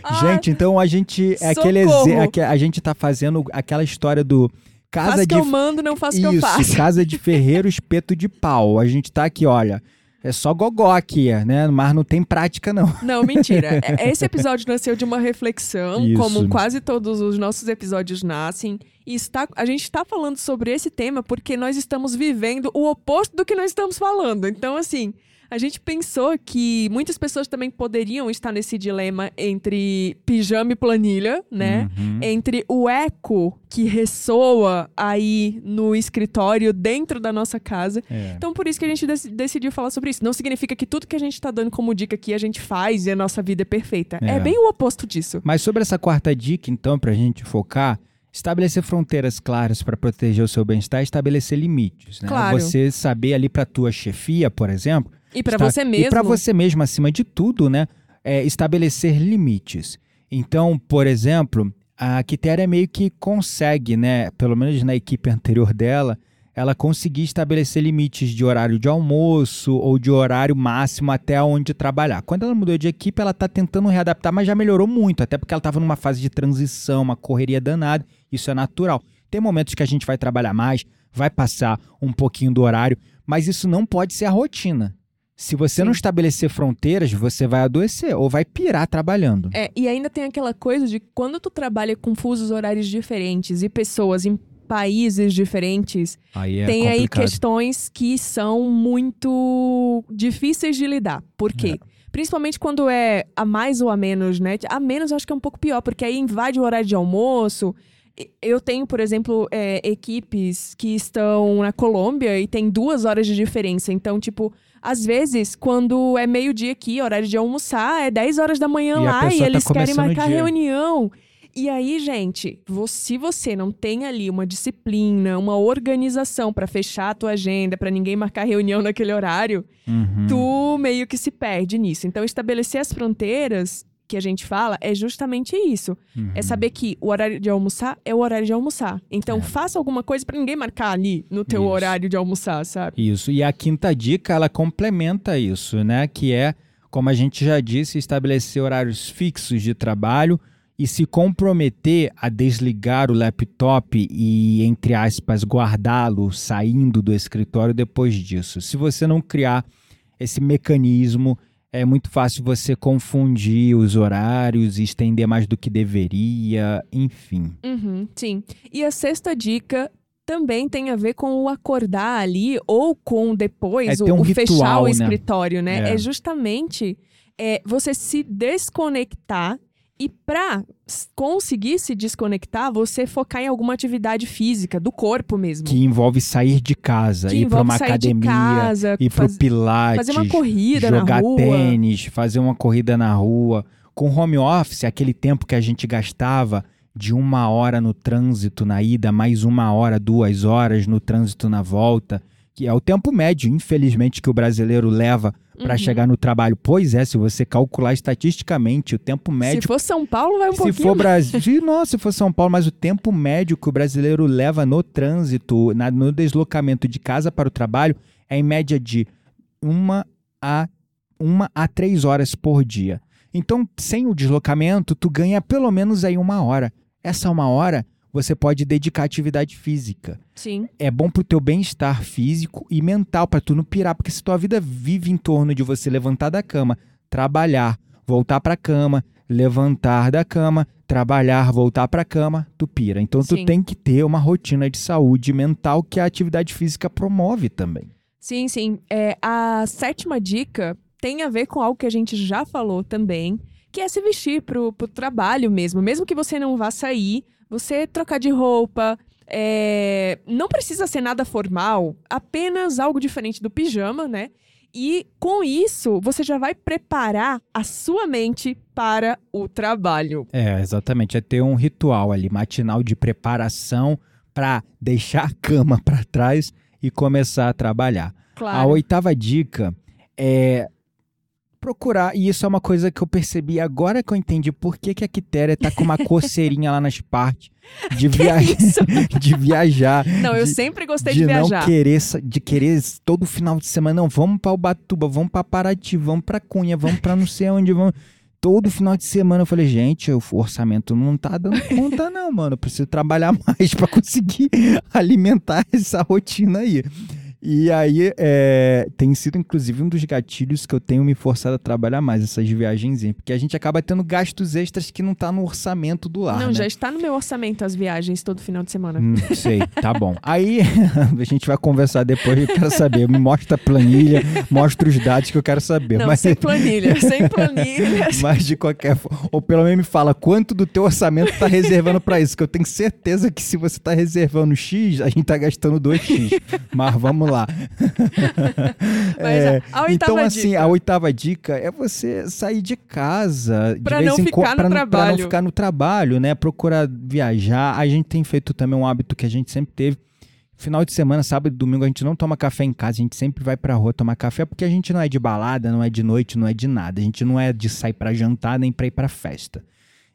[SPEAKER 2] gente, então a gente é aquele
[SPEAKER 1] socorro.
[SPEAKER 2] exe- aque- a gente tá fazendo aquela história do casa
[SPEAKER 1] faz o que
[SPEAKER 2] de
[SPEAKER 1] eu mando, não faço que eu faço.
[SPEAKER 2] casa de ferreiro, espeto de pau. A gente tá aqui, olha, é só gogó aqui, né? Mas não tem prática não.
[SPEAKER 1] Não, mentira. É- Esse episódio nasceu de uma reflexão,
[SPEAKER 2] Isso.
[SPEAKER 1] como quase todos os nossos episódios nascem. E está, a gente está falando sobre esse tema porque nós estamos vivendo o oposto do que nós estamos falando. Então, assim, A gente pensou que muitas pessoas também poderiam estar nesse dilema entre pijama e planilha, né?
[SPEAKER 2] Uhum.
[SPEAKER 1] Entre o eco que ressoa aí no escritório dentro da nossa casa.
[SPEAKER 2] É.
[SPEAKER 1] Então, por isso que a gente dec- decidiu falar sobre isso. Não significa que tudo que a gente tá dando como dica aqui a gente faz e a nossa vida é perfeita. É,
[SPEAKER 2] É.
[SPEAKER 1] bem o oposto disso.
[SPEAKER 2] Mas sobre essa quarta dica, então, para a gente focar, estabelecer fronteiras claras para proteger o seu bem-estar e estabelecer limites. Né?
[SPEAKER 1] Claro.
[SPEAKER 2] Você saber ali para tua chefia, por exemplo,
[SPEAKER 1] E
[SPEAKER 2] Está-
[SPEAKER 1] você mesmo.
[SPEAKER 2] E para você mesmo, acima de tudo, né? É estabelecer limites. Então, por exemplo, a Quitéria meio que consegue, né? Pelo menos na equipe anterior dela, ela conseguia estabelecer limites de horário de almoço ou de horário máximo até onde trabalhar. Quando ela mudou de equipe, ela está tentando readaptar, mas já melhorou muito, até porque ela estava numa fase de transição, uma correria danada. Isso é natural. Tem momentos que a gente vai trabalhar mais, vai passar um pouquinho do horário, mas isso não pode ser a rotina. Se você
[SPEAKER 1] Sim.
[SPEAKER 2] não estabelecer fronteiras, você vai adoecer ou vai pirar trabalhando.
[SPEAKER 1] É, e ainda tem aquela coisa de quando tu trabalha com fusos horários diferentes e pessoas em países diferentes,
[SPEAKER 2] Aí é
[SPEAKER 1] tem aí
[SPEAKER 2] complicado.
[SPEAKER 1] questões que são muito difíceis de lidar. Por quê? Principalmente quando é a mais ou a menos, né? A menos eu acho que é um pouco pior, porque aí invade o horário de almoço. Eu tenho, por exemplo, é, equipes que estão na Colômbia e tem duas horas de diferença. Então, tipo, às vezes, quando é meio-dia aqui, horário de almoçar, é 10 horas da manhã
[SPEAKER 2] E
[SPEAKER 1] lá e
[SPEAKER 2] tá
[SPEAKER 1] eles querem marcar reunião. E aí, gente, se você não tem ali uma disciplina, uma organização pra fechar a tua agenda, pra ninguém marcar reunião naquele horário,
[SPEAKER 2] Uhum.
[SPEAKER 1] tu meio que se perde nisso. Então, estabelecer as fronteiras que a gente fala é justamente isso.
[SPEAKER 2] Uhum.
[SPEAKER 1] É saber que o horário de almoçar é o horário de almoçar. Então,
[SPEAKER 2] É.
[SPEAKER 1] faça alguma coisa pra ninguém marcar ali no teu
[SPEAKER 2] Isso.
[SPEAKER 1] horário de almoçar, sabe?
[SPEAKER 2] Isso. E a quinta dica, ela complementa isso, né? Que é, como a gente já disse, estabelecer horários fixos de trabalho e se comprometer a desligar o laptop e, entre aspas, guardá-lo saindo do escritório depois disso. Se você não criar esse mecanismo, é muito fácil você confundir os horários estender mais do que deveria, enfim.
[SPEAKER 1] Uhum, sim. E a sexta dica também tem a ver com o acordar ali ou com depois
[SPEAKER 2] É
[SPEAKER 1] o,
[SPEAKER 2] um
[SPEAKER 1] o fechar
[SPEAKER 2] ritual,
[SPEAKER 1] o
[SPEAKER 2] né?
[SPEAKER 1] escritório, né?
[SPEAKER 2] É.
[SPEAKER 1] É, justamente é, você se desconectar e para conseguir se desconectar, você focar em alguma atividade física do corpo mesmo.
[SPEAKER 2] Que envolve sair de casa,
[SPEAKER 1] Que
[SPEAKER 2] ir para uma academia.
[SPEAKER 1] de casa,
[SPEAKER 2] ir pro
[SPEAKER 1] faz-
[SPEAKER 2] pilates,
[SPEAKER 1] fazer uma corrida
[SPEAKER 2] jogar
[SPEAKER 1] na rua.
[SPEAKER 2] tênis, fazer uma corrida na rua. Com home office, aquele tempo que a gente gastava de uma hora no trânsito na ida, mais uma hora, duas horas no trânsito na volta, que é o tempo médio, infelizmente, que o brasileiro leva para
[SPEAKER 1] Uhum.
[SPEAKER 2] chegar no trabalho. Pois é, se você calcular estatisticamente o tempo médio
[SPEAKER 1] Se for São Paulo, vai um
[SPEAKER 2] se
[SPEAKER 1] pouquinho
[SPEAKER 2] for Brasil, nossa, se for São Paulo, mas o tempo médio que o brasileiro leva no trânsito, na- no deslocamento de casa para o trabalho, é em média de uma a, uma a três horas por dia. Então, sem o deslocamento, tu ganha pelo menos aí uma hora. Essa uma hora você pode dedicar à atividade física.
[SPEAKER 1] Sim.
[SPEAKER 2] É bom pro teu bem-estar físico e mental, para tu não pirar, porque se tua vida vive em torno de você levantar da cama, trabalhar, voltar pra cama, levantar da cama, trabalhar, voltar pra cama, tu pira. Então tu
[SPEAKER 1] Sim.
[SPEAKER 2] tem que ter uma rotina de saúde mental que a atividade física promove também.
[SPEAKER 1] Sim, sim. É, a sétima dica tem a ver com algo que a gente já falou também, que é se vestir pro, pro trabalho mesmo. Mesmo que você não vá sair, você trocar de roupa. é, não precisa ser nada formal, apenas algo diferente do pijama, né? E com isso, você já vai preparar a sua mente para o trabalho.
[SPEAKER 2] É, exatamente. É ter um ritual ali, matinal de preparação para deixar a cama para trás e começar a trabalhar. A
[SPEAKER 1] Claro.
[SPEAKER 2] oitava dica é procurar, e isso é uma coisa que eu percebi agora que eu entendi por que, que a Quitéria tá com uma coceirinha lá nas partes de, via...
[SPEAKER 1] isso?
[SPEAKER 2] de viajar.
[SPEAKER 1] Não, eu
[SPEAKER 2] de-
[SPEAKER 1] sempre gostei
[SPEAKER 2] de,
[SPEAKER 1] de,
[SPEAKER 2] não
[SPEAKER 1] viajar.
[SPEAKER 2] querer sa- de querer todo final de semana não vamos para Ubatuba vamos para Paraty vamos para Cunha vamos para não sei onde vamos todo final de semana eu falei gente o orçamento não tá dando conta não mano eu preciso trabalhar mais para conseguir alimentar essa rotina aí E aí, é, tem sido inclusive um dos gatilhos que eu tenho me forçado a trabalhar mais, essas viagens, porque a gente acaba tendo gastos extras que não tá no orçamento do ar.
[SPEAKER 1] não,
[SPEAKER 2] né?
[SPEAKER 1] já está no meu orçamento as viagens todo final de semana.
[SPEAKER 2] Hum, sei, tá bom. Aí a gente vai conversar depois, eu quero saber. Me mostra a planilha, mostra os dados que eu quero saber.
[SPEAKER 1] não,
[SPEAKER 2] mas,
[SPEAKER 1] sem planilha, sem planilha.
[SPEAKER 2] mas de qualquer forma, ou pelo menos me fala quanto do teu orçamento tá reservando pra isso, que eu tenho certeza que se você tá reservando X, a gente tá gastando 2X. Mas vamos lá.
[SPEAKER 1] A oitava
[SPEAKER 2] então, assim,
[SPEAKER 1] dica.
[SPEAKER 2] a oitava dica é você sair de casa
[SPEAKER 1] Pra
[SPEAKER 2] de vez
[SPEAKER 1] não
[SPEAKER 2] em quando
[SPEAKER 1] no
[SPEAKER 2] pra, não-
[SPEAKER 1] trabalho.
[SPEAKER 2] ficar no trabalho, né? Procurar viajar. A gente tem feito também um hábito que a gente sempre teve. Final de semana, sábado e domingo, a gente não toma café em casa, a gente sempre vai pra rua tomar café, porque a gente não é de balada, não é de noite, não é de nada. A gente não é de sair pra jantar nem pra ir pra festa.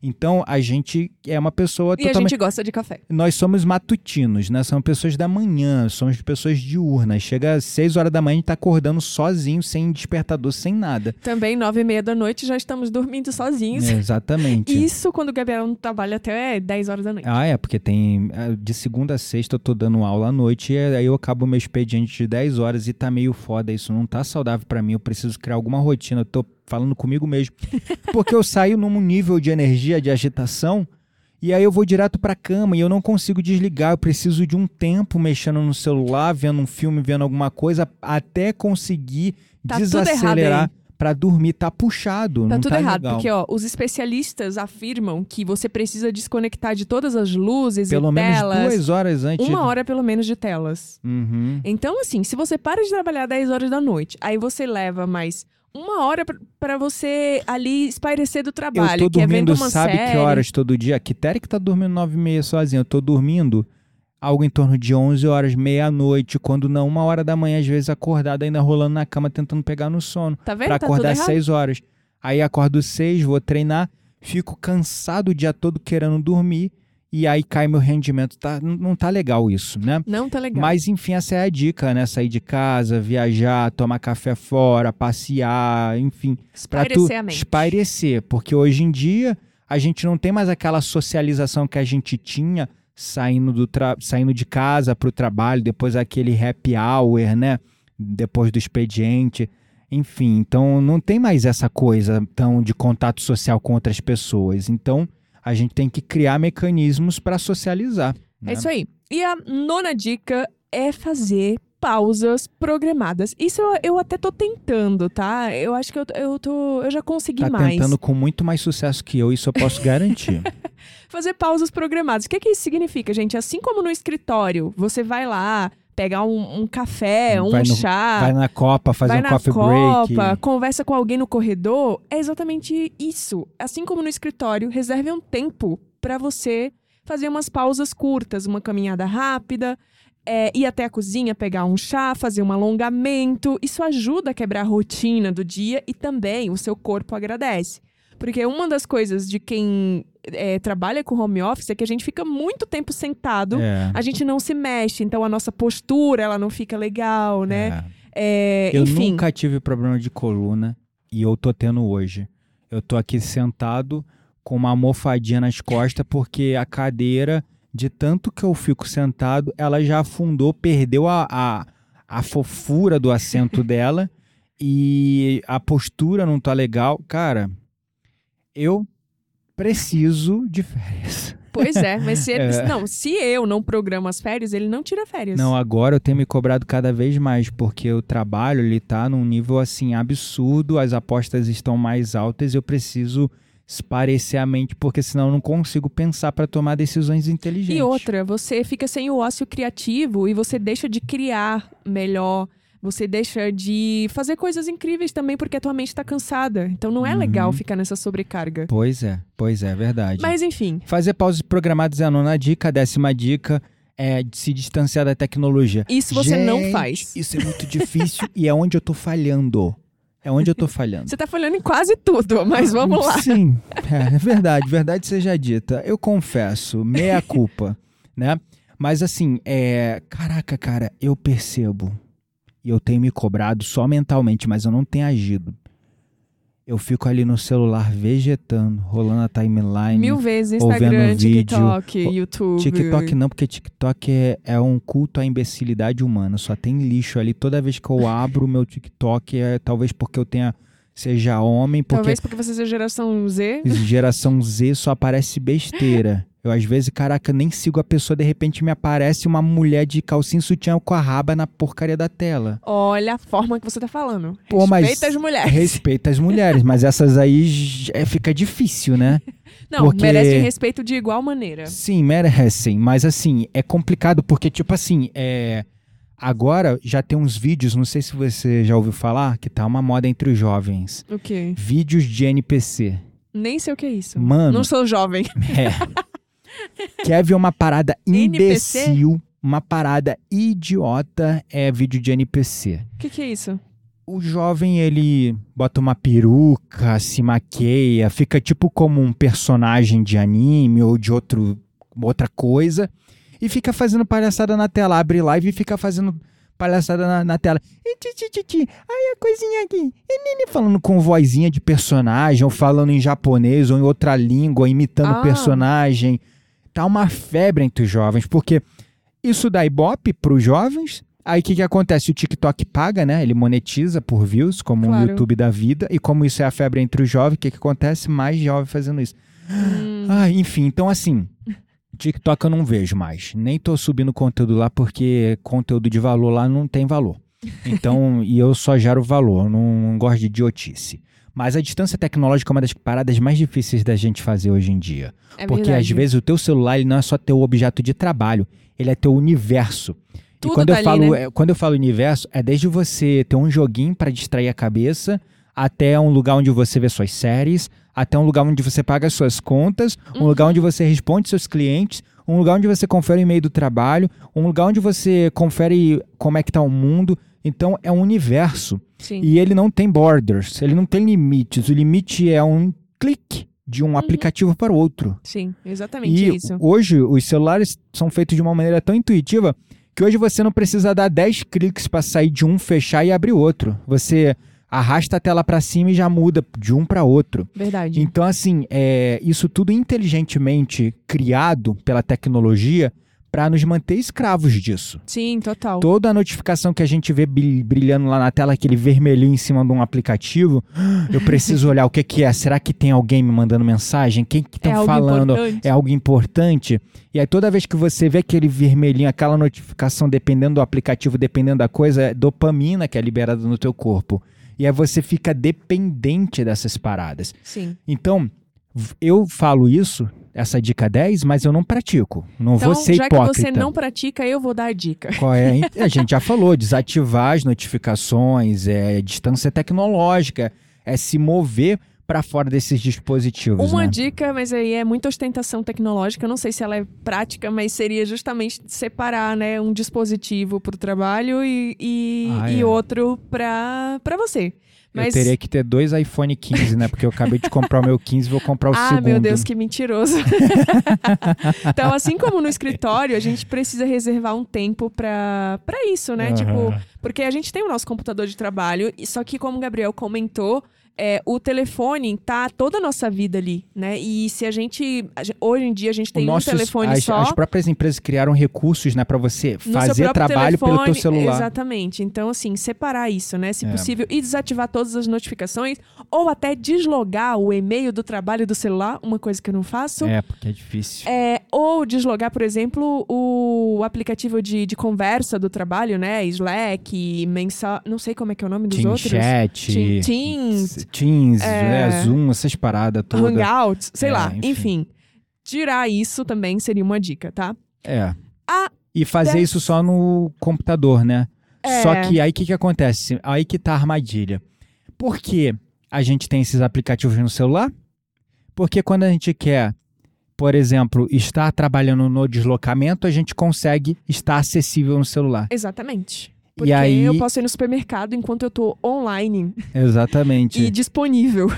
[SPEAKER 2] Então, a gente é uma pessoa
[SPEAKER 1] E a
[SPEAKER 2] totalmente
[SPEAKER 1] gente gosta de café.
[SPEAKER 2] nós somos matutinos, né? São pessoas da manhã, somos pessoas diurnas. Chega às 6 horas da manhã, a gente tá acordando sozinho, sem despertador, sem nada.
[SPEAKER 1] Também, nove e meia da noite, já estamos dormindo sozinhos.
[SPEAKER 2] É, exatamente.
[SPEAKER 1] Isso quando o Gabriel não trabalha até 10 horas da noite.
[SPEAKER 2] Ah, é, porque tem. é, De segunda a sexta eu tô dando aula à noite e aí eu acabo meu expediente de 10 horas e tá meio foda. Isso não tá saudável pra mim. Eu preciso criar alguma rotina. Eu tô falando comigo mesmo. Porque eu saio num nível de energia, de agitação. E aí eu vou direto pra cama e eu não consigo desligar. Eu preciso de um tempo mexendo no celular, vendo um filme, vendo alguma coisa, até conseguir
[SPEAKER 1] Tá
[SPEAKER 2] desacelerar pra dormir. Tá puxado,
[SPEAKER 1] Tá
[SPEAKER 2] não
[SPEAKER 1] tudo
[SPEAKER 2] tá
[SPEAKER 1] errado,
[SPEAKER 2] legal.
[SPEAKER 1] porque ó, os especialistas afirmam que você precisa desconectar de todas as luzes
[SPEAKER 2] Pelo
[SPEAKER 1] e
[SPEAKER 2] menos
[SPEAKER 1] telas.
[SPEAKER 2] duas horas antes.
[SPEAKER 1] Uma hora pelo menos de telas.
[SPEAKER 2] Uhum.
[SPEAKER 1] Então, assim, se você para de trabalhar 10 horas da noite, aí você leva mais uma hora pra- pra você ali espairecer do trabalho,
[SPEAKER 2] eu tô
[SPEAKER 1] que é
[SPEAKER 2] dormindo, sabe
[SPEAKER 1] série.
[SPEAKER 2] que horas todo dia? A Quitéria que tá dormindo nove e meia sozinha. Eu tô dormindo algo em torno de 11 horas, meia-noite, quando não, uma hora da manhã, às vezes acordado, ainda rolando na cama, tentando pegar no sono.
[SPEAKER 1] Tá vendo?
[SPEAKER 2] pra
[SPEAKER 1] tá
[SPEAKER 2] acordar
[SPEAKER 1] errado.
[SPEAKER 2] 6 horas. Aí acordo 6, vou treinar, fico cansado o dia todo querendo dormir, e aí cai meu rendimento. Tá, não- tá legal isso, né?
[SPEAKER 1] Não tá legal.
[SPEAKER 2] Mas enfim, essa é a dica, né? Sair de casa, viajar, tomar café fora, passear, enfim pra tu
[SPEAKER 1] Espairecer
[SPEAKER 2] porque hoje em dia a gente não tem mais aquela socialização que a gente tinha saindo, do saindo de casa para o trabalho, depois aquele happy hour, né? Depois do expediente. Enfim, então não tem mais essa coisa tão de contato social com outras pessoas. Então a gente tem que criar mecanismos para socializar. né?
[SPEAKER 1] É isso aí. E a nona dica é fazer pausas programadas. Isso eu, eu até tô tentando, tá? Eu acho que eu, eu, tô, eu já consegui
[SPEAKER 2] Tá
[SPEAKER 1] mais.
[SPEAKER 2] tentando com muito mais sucesso que eu, isso eu posso garantir.
[SPEAKER 1] Fazer pausas programadas. O que, que isso significa, gente? Assim como no escritório, você vai lá pegar um, um café, um
[SPEAKER 2] Vai no-
[SPEAKER 1] chá,
[SPEAKER 2] Vai na Copa fazer
[SPEAKER 1] vai
[SPEAKER 2] um
[SPEAKER 1] na
[SPEAKER 2] coffee
[SPEAKER 1] copa,
[SPEAKER 2] break.
[SPEAKER 1] conversa com alguém no corredor, é exatamente isso. Assim como no escritório, reserve um tempo para você fazer umas pausas curtas, uma caminhada rápida, é, ir até a cozinha, pegar um chá, fazer um alongamento. Isso ajuda a quebrar a rotina do dia e também o seu corpo agradece. Porque uma das coisas de quem é, trabalha com home office é que a gente fica muito tempo sentado,
[SPEAKER 2] É,
[SPEAKER 1] a gente não se mexe, então a nossa postura ela não fica legal, né?
[SPEAKER 2] é.
[SPEAKER 1] É,
[SPEAKER 2] Eu
[SPEAKER 1] enfim.
[SPEAKER 2] nunca tive problema de coluna e eu tô tendo hoje. Eu tô aqui sentado com uma almofadinha nas costas porque a cadeira, de tanto que eu fico sentado, ela já afundou, perdeu a, a, a fofura do assento dela e a postura não tá legal. Cara, eu preciso de férias.
[SPEAKER 1] Pois é, mas se ele,
[SPEAKER 2] É.
[SPEAKER 1] não, se eu não programo as férias, ele não tira férias.
[SPEAKER 2] Não, agora eu tenho me cobrado cada vez mais, porque o trabalho ele tá num nível assim absurdo, as apostas estão mais altas e eu preciso esparecer a mente, porque senão eu não consigo pensar para tomar decisões inteligentes.
[SPEAKER 1] E outra, você fica sem o ócio criativo e você deixa de criar melhor. Você deixa de fazer coisas incríveis também porque a tua mente tá cansada. Então não é
[SPEAKER 2] Uhum.
[SPEAKER 1] legal ficar nessa sobrecarga.
[SPEAKER 2] Pois é, pois é, verdade.
[SPEAKER 1] Mas enfim,
[SPEAKER 2] Fazer pausas programadas é a nona dica, a décima dica é de se distanciar da tecnologia.
[SPEAKER 1] isso você não
[SPEAKER 2] Gente,
[SPEAKER 1] faz.
[SPEAKER 2] Isso é muito difícil e é onde eu tô falhando. É onde eu tô falhando.
[SPEAKER 1] Você tá falhando em quase tudo, mas vamos lá.
[SPEAKER 2] Sim, é, é verdade, verdade seja dita. Eu confesso, meia culpa, né? Mas assim, é, caraca, cara, eu percebo e eu tenho me cobrado só mentalmente, mas eu não tenho agido. eu fico ali no celular vegetando, rolando a timeline.
[SPEAKER 1] Mil vezes Instagram,
[SPEAKER 2] vídeo.
[SPEAKER 1] TikTok, YouTube.
[SPEAKER 2] TikTok não, porque TikTok é, é um culto à imbecilidade humana. Só tem lixo ali. Toda vez que eu abro o meu TikTok, é talvez porque eu tenha seja homem, porque
[SPEAKER 1] Talvez porque você seja geração Z.
[SPEAKER 2] geração Z só aparece besteira. Eu, às vezes, caraca, nem sigo a pessoa, de repente me aparece uma mulher de calcinha e sutiã com a raba na porcaria da tela.
[SPEAKER 1] Olha a forma que você tá falando.
[SPEAKER 2] Pô,
[SPEAKER 1] Respeita as mulheres.
[SPEAKER 2] Respeita as mulheres, mas essas aí é, fica difícil, né?
[SPEAKER 1] Não,
[SPEAKER 2] porque-
[SPEAKER 1] merecem respeito de igual maneira.
[SPEAKER 2] Sim, merecem, mas assim, é complicado porque, tipo assim, é. Agora já tem uns vídeos, não sei se você já ouviu falar, que tá uma moda entre os jovens.
[SPEAKER 1] O quê?
[SPEAKER 2] Vídeos de NPC.
[SPEAKER 1] Nem sei o que é isso.
[SPEAKER 2] Mano.
[SPEAKER 1] Não sou jovem.
[SPEAKER 2] É. Quer ver uma parada
[SPEAKER 1] NPC?
[SPEAKER 2] imbecil, uma parada idiota, é vídeo de NPC.
[SPEAKER 1] O que, que é isso?
[SPEAKER 2] O jovem, ele bota uma peruca, se maqueia, fica tipo como um personagem de anime ou de outro, outra coisa, e fica fazendo palhaçada na tela. Abre live e fica fazendo palhaçada na, na tela. E ti, ti, ti, ti, aí a coisinha aqui. E nini, falando com vozinha de personagem, ou falando em japonês ou em outra língua, imitando o
[SPEAKER 1] Ah.
[SPEAKER 2] personagem. Tá uma febre entre os jovens, porque isso dá ibope pros jovens. Aí o que, que acontece? O TikTok paga, né? Ele monetiza por views, como o
[SPEAKER 1] Claro.
[SPEAKER 2] YouTube da vida. E como isso é a febre entre os jovens, o que, que acontece? Mais jovens fazendo isso.
[SPEAKER 1] Hum,
[SPEAKER 2] Ah, enfim, então assim, TikTok eu não vejo mais. Nem tô subindo conteúdo lá porque conteúdo de valor lá não tem valor. Então, e eu só gero valor, eu não gosto de idiotice. Mas a distância tecnológica é uma das paradas mais difíceis da gente fazer hoje em dia.
[SPEAKER 1] é
[SPEAKER 2] porque
[SPEAKER 1] verdade.
[SPEAKER 2] às vezes o teu celular ele não é só teu objeto de trabalho, ele é teu universo.
[SPEAKER 1] Tudo
[SPEAKER 2] e quando
[SPEAKER 1] tá
[SPEAKER 2] eu
[SPEAKER 1] ali,
[SPEAKER 2] falo,
[SPEAKER 1] né?
[SPEAKER 2] é, quando eu falo universo, é desde você ter um joguinho pra distrair a cabeça, até um lugar onde você vê suas séries, até um lugar onde você paga suas contas, um lugar
[SPEAKER 1] Uhum.
[SPEAKER 2] onde você responde seus clientes, um lugar onde você confere o e-mail do trabalho, um lugar onde você confere como é que tá o mundo. Então é um universo.
[SPEAKER 1] Sim.
[SPEAKER 2] E ele não tem borders, ele não tem limites. O limite é um clique de um aplicativo para o outro.
[SPEAKER 1] Sim, exatamente
[SPEAKER 2] E
[SPEAKER 1] isso.
[SPEAKER 2] hoje os celulares são feitos de uma maneira tão intuitiva que hoje você não precisa dar 10 cliques para sair de um, fechar e abrir outro. Você arrasta a tela para cima e já muda de um para outro.
[SPEAKER 1] Verdade.
[SPEAKER 2] Então, assim, é, isso tudo inteligentemente criado pela tecnologia para nos manter escravos disso.
[SPEAKER 1] Sim, total.
[SPEAKER 2] Toda a notificação que a gente vê bri- brilhando lá na tela, aquele vermelhinho em cima de um aplicativo, eu preciso olhar o que, que é. Será que tem alguém me mandando mensagem? Quem que
[SPEAKER 1] é
[SPEAKER 2] estão
[SPEAKER 1] algo
[SPEAKER 2] falando?
[SPEAKER 1] importante.
[SPEAKER 2] É algo importante? E aí toda vez que você vê aquele vermelhinho, aquela notificação, dependendo do aplicativo, dependendo da coisa, é dopamina que é liberada no teu corpo. E aí você fica dependente dessas paradas.
[SPEAKER 1] Sim.
[SPEAKER 2] Então, eu falo isso, essa dica 10, mas eu não pratico. Não
[SPEAKER 1] Então,
[SPEAKER 2] vou ser
[SPEAKER 1] já
[SPEAKER 2] hipócrita.
[SPEAKER 1] que você não pratica, eu vou dar a dica.
[SPEAKER 2] Qual é? A gente já falou, desativar as notificações, é distância tecnológica, é se mover para fora desses dispositivos.
[SPEAKER 1] Uma
[SPEAKER 2] né?
[SPEAKER 1] dica, mas aí é muita ostentação tecnológica. Eu não sei se ela é prática, mas seria justamente separar, né, um dispositivo para o trabalho e, e,
[SPEAKER 2] Ah,
[SPEAKER 1] e
[SPEAKER 2] é.
[SPEAKER 1] outro para para você. Mas
[SPEAKER 2] Eu teria que ter dois iPhone 15, né? Porque eu acabei de comprar o meu 15 e vou comprar o
[SPEAKER 1] ah,
[SPEAKER 2] segundo.
[SPEAKER 1] meu Deus, que mentiroso. então, assim como no escritório, a gente precisa reservar um tempo pra pra isso, né?
[SPEAKER 2] Aham.
[SPEAKER 1] Tipo, porque a gente tem o nosso computador de trabalho, e só que, como o Gabriel comentou, é, o telefone tá toda a nossa vida ali, né? E se a gente. hoje em dia a gente tem
[SPEAKER 2] nossos-
[SPEAKER 1] um telefone
[SPEAKER 2] as,
[SPEAKER 1] só.
[SPEAKER 2] as próprias empresas criaram recursos, né, para você fazer trabalho pelo teu
[SPEAKER 1] telefone.
[SPEAKER 2] celular.
[SPEAKER 1] Exatamente. Então, assim, separar isso, né? Se
[SPEAKER 2] É.
[SPEAKER 1] possível, e desativar todas as notificações, ou até deslogar o e-mail do trabalho do celular, uma coisa que eu não faço.
[SPEAKER 2] É, porque é difícil.
[SPEAKER 1] É, ou deslogar, por exemplo, o aplicativo de, de conversa do trabalho, né? Slack, mensal... Não sei como é que é o nome dos
[SPEAKER 2] Team
[SPEAKER 1] outros.
[SPEAKER 2] Chat,
[SPEAKER 1] Team- Teams.
[SPEAKER 2] Teams,
[SPEAKER 1] É.
[SPEAKER 2] é, Zoom, essas paradas todas.
[SPEAKER 1] Hangouts, sei
[SPEAKER 2] É,
[SPEAKER 1] lá.
[SPEAKER 2] enfim.
[SPEAKER 1] Enfim. Tirar isso também seria uma dica, tá?
[SPEAKER 2] É.
[SPEAKER 1] Ah,
[SPEAKER 2] e fazer
[SPEAKER 1] dez-
[SPEAKER 2] isso só no computador, né?
[SPEAKER 1] É.
[SPEAKER 2] Só que aí o que, que acontece? Aí que tá a armadilha. Por que a gente tem esses aplicativos no celular? Porque quando a gente quer, por exemplo, estar trabalhando no deslocamento, a gente consegue estar acessível no celular.
[SPEAKER 1] Exatamente. Porque
[SPEAKER 2] aí,
[SPEAKER 1] eu posso ir no supermercado enquanto eu tô online
[SPEAKER 2] exatamente.
[SPEAKER 1] e disponível.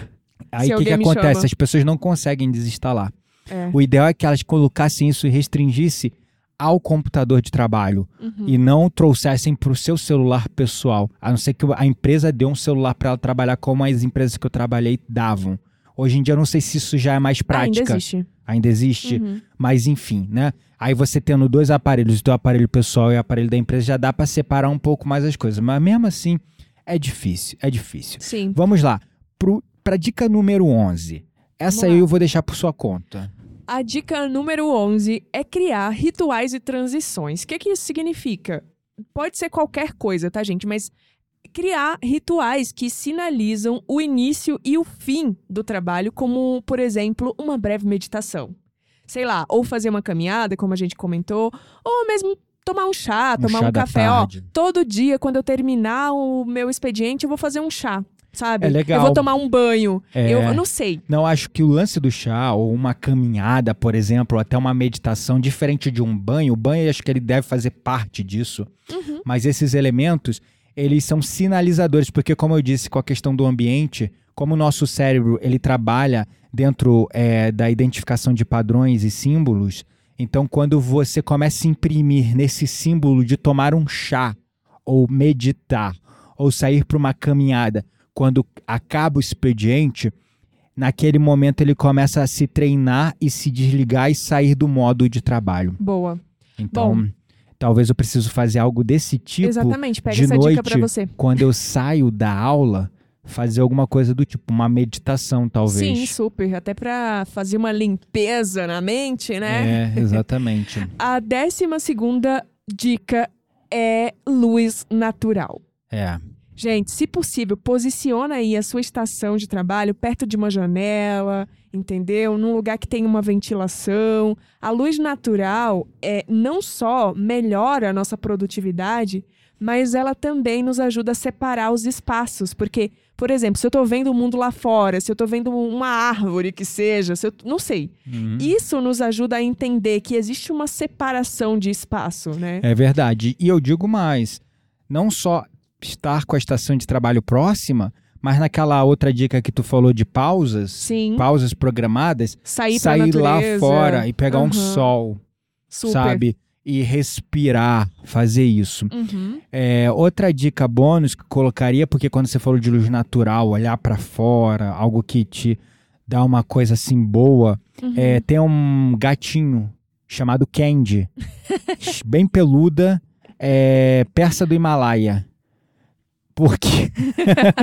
[SPEAKER 2] Aí o que, que acontece?
[SPEAKER 1] chama.
[SPEAKER 2] As pessoas não conseguem desinstalar.
[SPEAKER 1] É.
[SPEAKER 2] O ideal é que elas colocassem isso e restringisse ao computador de trabalho
[SPEAKER 1] Uhum.
[SPEAKER 2] e não trouxessem para o seu celular pessoal, a não ser que a empresa dê um celular para ela trabalhar como as empresas que eu trabalhei davam. Hoje em dia eu não sei se isso já é mais prática.
[SPEAKER 1] Ainda existe.
[SPEAKER 2] Ainda existe,
[SPEAKER 1] Uhum.
[SPEAKER 2] mas enfim, né? Aí você tendo dois aparelhos, o teu aparelho pessoal e o aparelho da empresa, já dá para separar um pouco mais as coisas. Mas mesmo assim, é difícil, é difícil.
[SPEAKER 1] Sim.
[SPEAKER 2] Vamos lá, para dica número 11. Essa aí eu vou deixar por sua conta.
[SPEAKER 1] A dica número 11 é criar rituais e transições. O que, que isso significa? Pode ser qualquer coisa, tá, gente? Mas criar rituais que sinalizam o início e o fim do trabalho, como, por exemplo, uma breve meditação. Sei lá, ou fazer uma caminhada, como a gente comentou, ou mesmo tomar um chá,
[SPEAKER 2] Um
[SPEAKER 1] tomar
[SPEAKER 2] chá
[SPEAKER 1] um café. Ó, todo dia, quando eu terminar o meu expediente, eu vou fazer um chá, sabe?
[SPEAKER 2] É legal.
[SPEAKER 1] Eu vou tomar um banho.
[SPEAKER 2] É.
[SPEAKER 1] Eu, eu não sei.
[SPEAKER 2] Não, acho que o lance do chá, ou uma caminhada, por exemplo, ou até uma meditação, diferente de um banho, o banho acho que ele deve fazer parte disso.
[SPEAKER 1] Uhum.
[SPEAKER 2] Mas esses elementos, eles são sinalizadores, porque como eu disse com a questão do ambiente, como o nosso cérebro ele trabalha dentro é, da identificação de padrões e símbolos, então quando você começa a imprimir nesse símbolo de tomar um chá, ou meditar, ou sair para uma caminhada, quando acaba o expediente, naquele momento ele começa a se treinar e se desligar e sair do modo de trabalho.
[SPEAKER 1] Boa.
[SPEAKER 2] Então,
[SPEAKER 1] Bom.
[SPEAKER 2] Talvez eu preciso fazer algo desse tipo
[SPEAKER 1] Exatamente. Pega
[SPEAKER 2] de
[SPEAKER 1] essa dica
[SPEAKER 2] noite,
[SPEAKER 1] pra você.
[SPEAKER 2] quando eu saio da aula, fazer alguma coisa do tipo, uma meditação, talvez.
[SPEAKER 1] Sim, super. Até pra fazer uma limpeza na mente, né?
[SPEAKER 2] É, exatamente.
[SPEAKER 1] A décima segunda dica é luz natural.
[SPEAKER 2] é.
[SPEAKER 1] Gente, se possível, posiciona aí a sua estação de trabalho perto de uma janela, entendeu? Num lugar que tem uma ventilação. A luz natural é não só melhora a nossa produtividade, mas ela também nos ajuda a separar os espaços, porque, por exemplo, se eu tô vendo o mundo lá fora, se eu tô vendo uma árvore que seja, se eu, não sei.
[SPEAKER 2] Uhum.
[SPEAKER 1] Isso nos ajuda a entender que existe uma separação de espaço, né?
[SPEAKER 2] É verdade. E eu digo mais: não só estar com a estação de trabalho próxima, mas naquela outra dica que tu falou de pausas,
[SPEAKER 1] Sim.
[SPEAKER 2] pausas programadas,
[SPEAKER 1] Sair,
[SPEAKER 2] sair lá fora e pegar um
[SPEAKER 1] Aham.
[SPEAKER 2] sol,
[SPEAKER 1] Super.
[SPEAKER 2] sabe? E respirar, fazer isso.
[SPEAKER 1] Uhum.
[SPEAKER 2] É, outra dica bônus que eu colocaria, porque quando você falou de luz natural, olhar pra fora, algo que te dá uma coisa assim boa,
[SPEAKER 1] Uhum.
[SPEAKER 2] é, tem um gatinho chamado Candy, bem peluda, é, persa do Himalaia. Porque,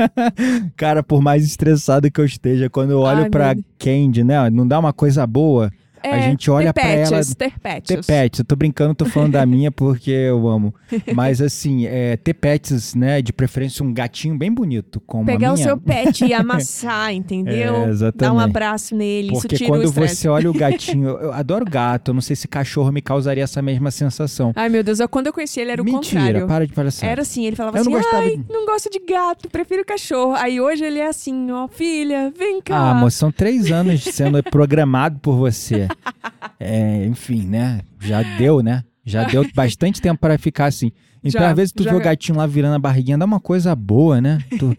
[SPEAKER 2] cara, por mais estressado que eu esteja, quando eu olho
[SPEAKER 1] Ai,
[SPEAKER 2] pra
[SPEAKER 1] meu
[SPEAKER 2] Candy, né, não dá uma coisa boa. A
[SPEAKER 1] É,
[SPEAKER 2] gente olha pra ela-
[SPEAKER 1] terpetes, terpetes.
[SPEAKER 2] Ter pets, eu tô brincando, tô falando da minha porque eu amo. Mas assim, é, ter pets, né, de preferência um gatinho bem bonito, como
[SPEAKER 1] Pegar
[SPEAKER 2] a
[SPEAKER 1] o seu pet e amassar, entendeu?
[SPEAKER 2] É, exatamente.
[SPEAKER 1] Dar um abraço nele,
[SPEAKER 2] Porque
[SPEAKER 1] isso tira
[SPEAKER 2] quando você olha o gatinho, eu adoro gato, eu não sei se cachorro me causaria essa mesma sensação.
[SPEAKER 1] Ai, meu Deus, eu- quando eu conheci ele era o
[SPEAKER 2] Mentira,
[SPEAKER 1] contrário.
[SPEAKER 2] para de palhaçada.
[SPEAKER 1] Era assim, ele falava
[SPEAKER 2] Eu
[SPEAKER 1] assim,
[SPEAKER 2] não
[SPEAKER 1] ai,
[SPEAKER 2] de-
[SPEAKER 1] não gosto de gato, prefiro cachorro. Aí hoje ele é assim, ó, filha, vem cá.
[SPEAKER 2] Ah, moço, são três anos sendo programado por você. É, enfim, né? Já deu, né? Já deu bastante tempo para ficar assim. Então,
[SPEAKER 1] Já,
[SPEAKER 2] às vezes, tu
[SPEAKER 1] já-
[SPEAKER 2] vê o gatinho lá virando a barriguinha, dá uma coisa boa, né? Tu,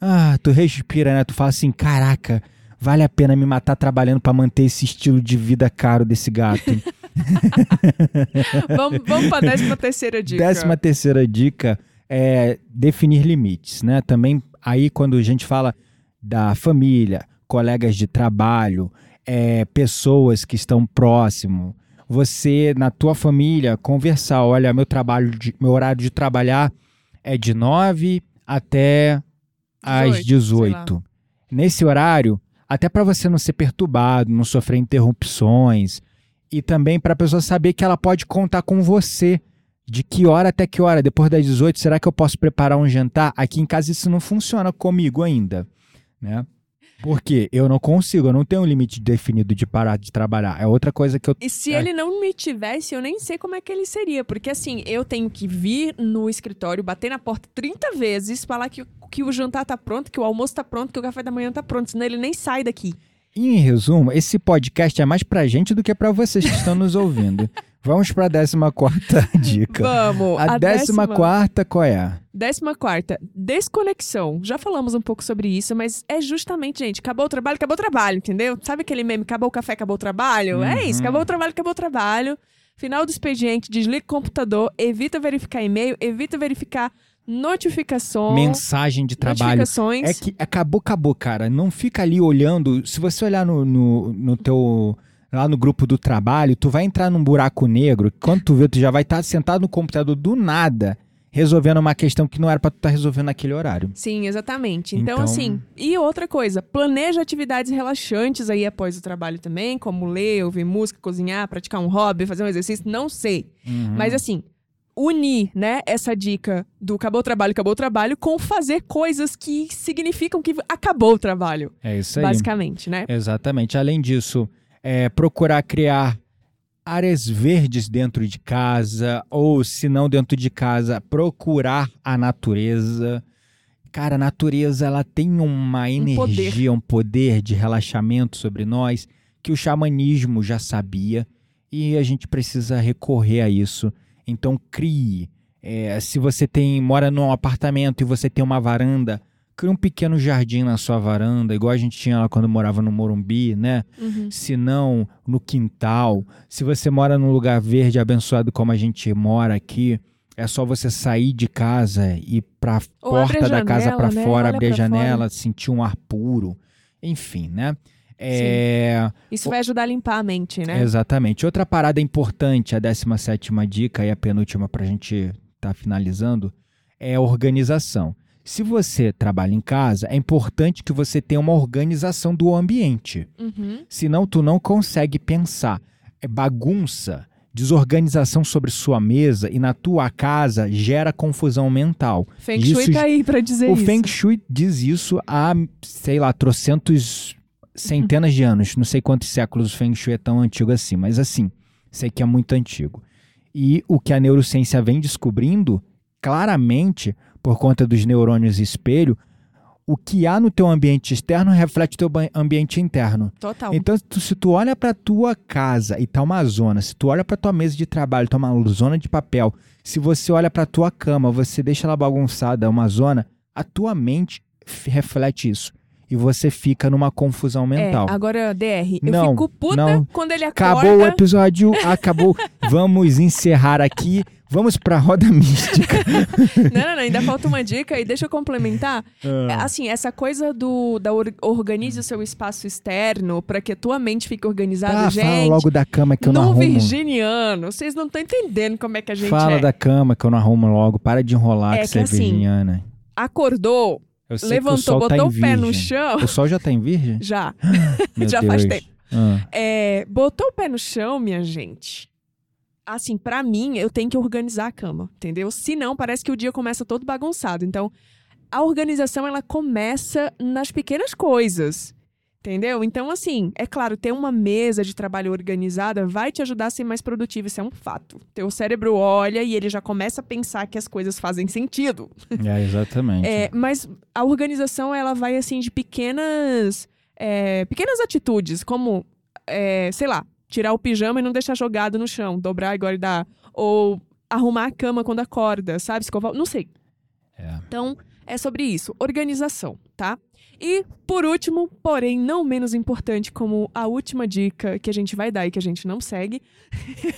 [SPEAKER 2] ah, tu respira, né? Tu fala assim, caraca, vale a pena me matar trabalhando para manter esse estilo de vida caro desse gato.
[SPEAKER 1] vamos, vamos pra décima terceira dica.
[SPEAKER 2] Décima terceira dica é definir limites, né? Também aí quando a gente fala da família, colegas de trabalho, é, pessoas que estão próximo, você na tua família conversar, olha, meu trabalho, de- meu horário de trabalhar é de 9 até às
[SPEAKER 1] 18,
[SPEAKER 2] 18. Nesse horário, até para você não ser perturbado, não sofrer interrupções e também para a pessoa saber que ela pode contar com você. De que hora até que hora? Depois das 18, será que eu posso preparar um jantar? Aqui em casa isso não funciona comigo ainda, né? Porque eu não consigo, eu não tenho um limite definido de parar de trabalhar. É outra coisa que eu
[SPEAKER 1] E se
[SPEAKER 2] É.
[SPEAKER 1] ele não me tivesse, eu nem sei como é que ele seria. Porque assim, eu tenho que vir no escritório, bater na porta 30 vezes, falar que, que o jantar tá pronto, que o almoço tá pronto, que o café da manhã tá pronto. Senão ele nem sai daqui.
[SPEAKER 2] Em resumo, esse podcast é mais pra gente do que pra vocês que estão nos ouvindo. Vamos pra 14 dica.
[SPEAKER 1] Vamos!
[SPEAKER 2] A, décima quarta qual é?
[SPEAKER 1] Décima quarta, desconexão. Já falamos um pouco sobre isso, mas é justamente, gente, acabou o trabalho, acabou o trabalho, entendeu? Sabe aquele meme, acabou o café, acabou o trabalho? É isso,
[SPEAKER 2] Uhum.
[SPEAKER 1] acabou o trabalho, acabou o trabalho. Final do expediente, desliga o computador, evita verificar e-mail, evita verificar notificações.
[SPEAKER 2] Mensagem de trabalho.
[SPEAKER 1] Notificações.
[SPEAKER 2] É que acabou, acabou, cara. Não fica ali olhando. Se você olhar no, no, no teu. Lá no grupo do trabalho, tu vai entrar num buraco negro. Quando tu vê, tu já vai estar sentado no computador do nada, resolvendo uma questão que não era pra tu estar resolvendo naquele horário.
[SPEAKER 1] Sim, exatamente. Então,
[SPEAKER 2] Então-
[SPEAKER 1] assim, e outra coisa, planeja atividades relaxantes aí após o trabalho também, como ler, ouvir música, cozinhar, praticar um hobby, fazer um exercício, não sei.
[SPEAKER 2] Uhum.
[SPEAKER 1] Mas assim, unir, né, essa dica do acabou o trabalho, acabou o trabalho, com fazer coisas que significam que acabou o trabalho,
[SPEAKER 2] É isso aí.
[SPEAKER 1] basicamente, né?
[SPEAKER 2] Exatamente. Além disso, é, procurar criar áreas verdes dentro de casa, ou se não dentro de casa, procurar a natureza. Cara, a natureza ela tem uma energia, um poder de relaxamento sobre nós que o xamanismo já sabia e a gente precisa recorrer a isso. Então crie. É, se você tem mora num apartamento e você tem uma varanda, crie um pequeno jardim na sua varanda, igual a gente tinha lá quando morava no Morumbi, né?
[SPEAKER 1] Uhum.
[SPEAKER 2] Se não, no quintal. Se você mora num lugar verde abençoado como a gente mora aqui, é só você sair de casa e ir pra
[SPEAKER 1] Ou abre a
[SPEAKER 2] porta da casa
[SPEAKER 1] janela,
[SPEAKER 2] pra
[SPEAKER 1] né?
[SPEAKER 2] fora,
[SPEAKER 1] Olha
[SPEAKER 2] abrir a
[SPEAKER 1] pra fora.
[SPEAKER 2] janela, sentir um ar puro. Enfim, né? É,
[SPEAKER 1] Isso vai ajudar a limpar a mente, né?
[SPEAKER 2] Exatamente. Outra parada importante, a 17 dica e a penúltima para a gente estar finalizando, é a organização. Se você trabalha em casa, é importante que você tenha uma organização do ambiente.
[SPEAKER 1] Uhum.
[SPEAKER 2] Senão, tu não consegue pensar. É bagunça, desorganização sobre sua mesa e na tua casa gera confusão mental.
[SPEAKER 1] Feng Shui
[SPEAKER 2] Isso-
[SPEAKER 1] tá aí pra dizer
[SPEAKER 2] O
[SPEAKER 1] isso.
[SPEAKER 2] Feng Shui diz isso há, sei lá, trocentos, centenas de anos. Não sei quantos séculos o Feng Shui é tão antigo assim, mas assim, sei que é muito antigo. E o que a neurociência vem descobrindo, claramente, por conta dos neurônios espelho, o que há no teu ambiente externo reflete o teu ambiente interno.
[SPEAKER 1] Total.
[SPEAKER 2] Então, se tu, olha pra tua casa e tá uma zona, se tu olha pra tua mesa de trabalho, tá uma zona de papel, se você olha pra tua cama, você deixa ela bagunçada, uma zona, a tua mente reflete isso. E você fica numa confusão mental.
[SPEAKER 1] É, agora, DR, eu
[SPEAKER 2] Não,
[SPEAKER 1] fico puta
[SPEAKER 2] não.
[SPEAKER 1] quando ele acorda.
[SPEAKER 2] Acabou o episódio, acabou. Vamos encerrar aqui. Vamos pra roda mística.
[SPEAKER 1] Não, não, não, ainda falta uma dica e deixa eu complementar. É, Assim, essa coisa do da or- organize o seu espaço externo pra que a tua mente fique organizada,
[SPEAKER 2] Ah,
[SPEAKER 1] gente.
[SPEAKER 2] fala logo da cama que eu não arrumo.
[SPEAKER 1] virginiano, vocês não estão entendendo como é que a gente
[SPEAKER 2] Fala
[SPEAKER 1] é.
[SPEAKER 2] da cama que eu não arrumo logo. Para de enrolar
[SPEAKER 1] É
[SPEAKER 2] que você é
[SPEAKER 1] assim,
[SPEAKER 2] virginiana.
[SPEAKER 1] Acordou,
[SPEAKER 2] que o
[SPEAKER 1] levantou,
[SPEAKER 2] sol
[SPEAKER 1] botou
[SPEAKER 2] tá
[SPEAKER 1] o pé no chão.
[SPEAKER 2] O sol já tá em virgem?
[SPEAKER 1] Já. Já
[SPEAKER 2] Deus.
[SPEAKER 1] faz tempo.
[SPEAKER 2] Ah.
[SPEAKER 1] É, botou o pé no chão, minha gente. Assim, pra mim, eu tenho que organizar a cama, entendeu? Se não, parece que o dia começa todo bagunçado. Então, a organização, ela começa nas pequenas coisas, entendeu? Então, assim, é claro, ter uma mesa de trabalho organizada vai te ajudar a ser mais produtivo, isso é um fato. Teu cérebro olha e ele já começa a pensar que as coisas fazem sentido.
[SPEAKER 2] É, exatamente.
[SPEAKER 1] É, mas a organização, ela vai, assim, de pequenas... é, pequenas atitudes, como, é, sei lá, tirar o pijama e não deixar jogado no chão, dobrar e guardar. Ou arrumar a cama quando acorda, sabe? Escovar, não sei.
[SPEAKER 2] É.
[SPEAKER 1] Então, é sobre isso. Organização, tá? E, por último, porém não menos importante, como a última dica que a gente vai dar e que a gente não segue.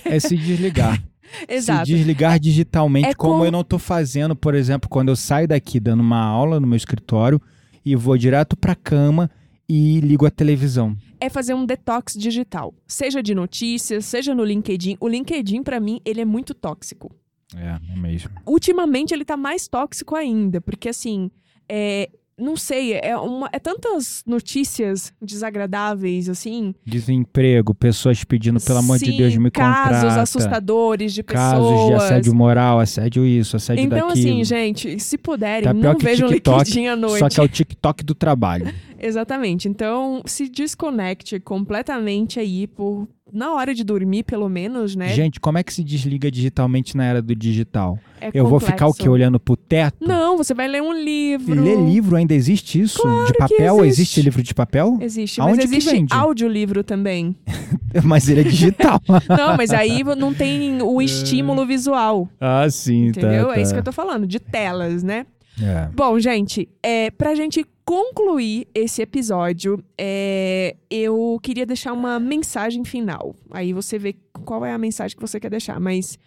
[SPEAKER 2] É se desligar.
[SPEAKER 1] Exato.
[SPEAKER 2] Se desligar digitalmente,
[SPEAKER 1] É
[SPEAKER 2] como
[SPEAKER 1] como-
[SPEAKER 2] eu não tô fazendo, por exemplo, quando eu saio daqui dando uma aula no meu escritório e vou direto pra cama e ligo a televisão.
[SPEAKER 1] é fazer um detox digital, seja de notícias, seja no LinkedIn. O LinkedIn, pra mim, ele é muito tóxico.
[SPEAKER 2] É, é mesmo.
[SPEAKER 1] ultimamente ele tá mais tóxico ainda, porque assim, é, não sei, é, uma, é tantas notícias desagradáveis, assim.
[SPEAKER 2] Desemprego, pessoas pedindo, pelo amor de
[SPEAKER 1] Sim,
[SPEAKER 2] Deus, me
[SPEAKER 1] casos
[SPEAKER 2] contrata.
[SPEAKER 1] assustadores de pessoas.
[SPEAKER 2] Casos de assédio moral, assédio isso, assédio
[SPEAKER 1] Então,
[SPEAKER 2] daquilo.
[SPEAKER 1] assim, gente, se puderem,
[SPEAKER 2] Tá
[SPEAKER 1] não vejam
[SPEAKER 2] TikTok,
[SPEAKER 1] LinkedIn à noite.
[SPEAKER 2] Só que é o TikTok do trabalho.
[SPEAKER 1] Exatamente. Então, se desconecte completamente aí por na hora de dormir, pelo menos, né?
[SPEAKER 2] Gente, como é que se desliga digitalmente na era do digital?
[SPEAKER 1] É
[SPEAKER 2] Eu vou ficar o quê?
[SPEAKER 1] complexo.
[SPEAKER 2] Olhando pro teto?
[SPEAKER 1] Não, você vai ler um livro.
[SPEAKER 2] Ler livro ainda existe isso? de
[SPEAKER 1] que
[SPEAKER 2] papel?
[SPEAKER 1] existe.
[SPEAKER 2] livro de papel?
[SPEAKER 1] Existe,
[SPEAKER 2] Aonde
[SPEAKER 1] mas
[SPEAKER 2] que
[SPEAKER 1] existe
[SPEAKER 2] vende?
[SPEAKER 1] audiolivro também.
[SPEAKER 2] Mas ele é digital.
[SPEAKER 1] Não, mas aí não tem o estímulo visual,
[SPEAKER 2] ah, sim,
[SPEAKER 1] entendeu?
[SPEAKER 2] tá.
[SPEAKER 1] É isso que eu tô falando, de telas, né?
[SPEAKER 2] É.
[SPEAKER 1] Bom, gente, é, pra gente concluir esse episódio, é, eu queria deixar uma mensagem final. Aí você vê qual é a mensagem que você quer deixar. Mas,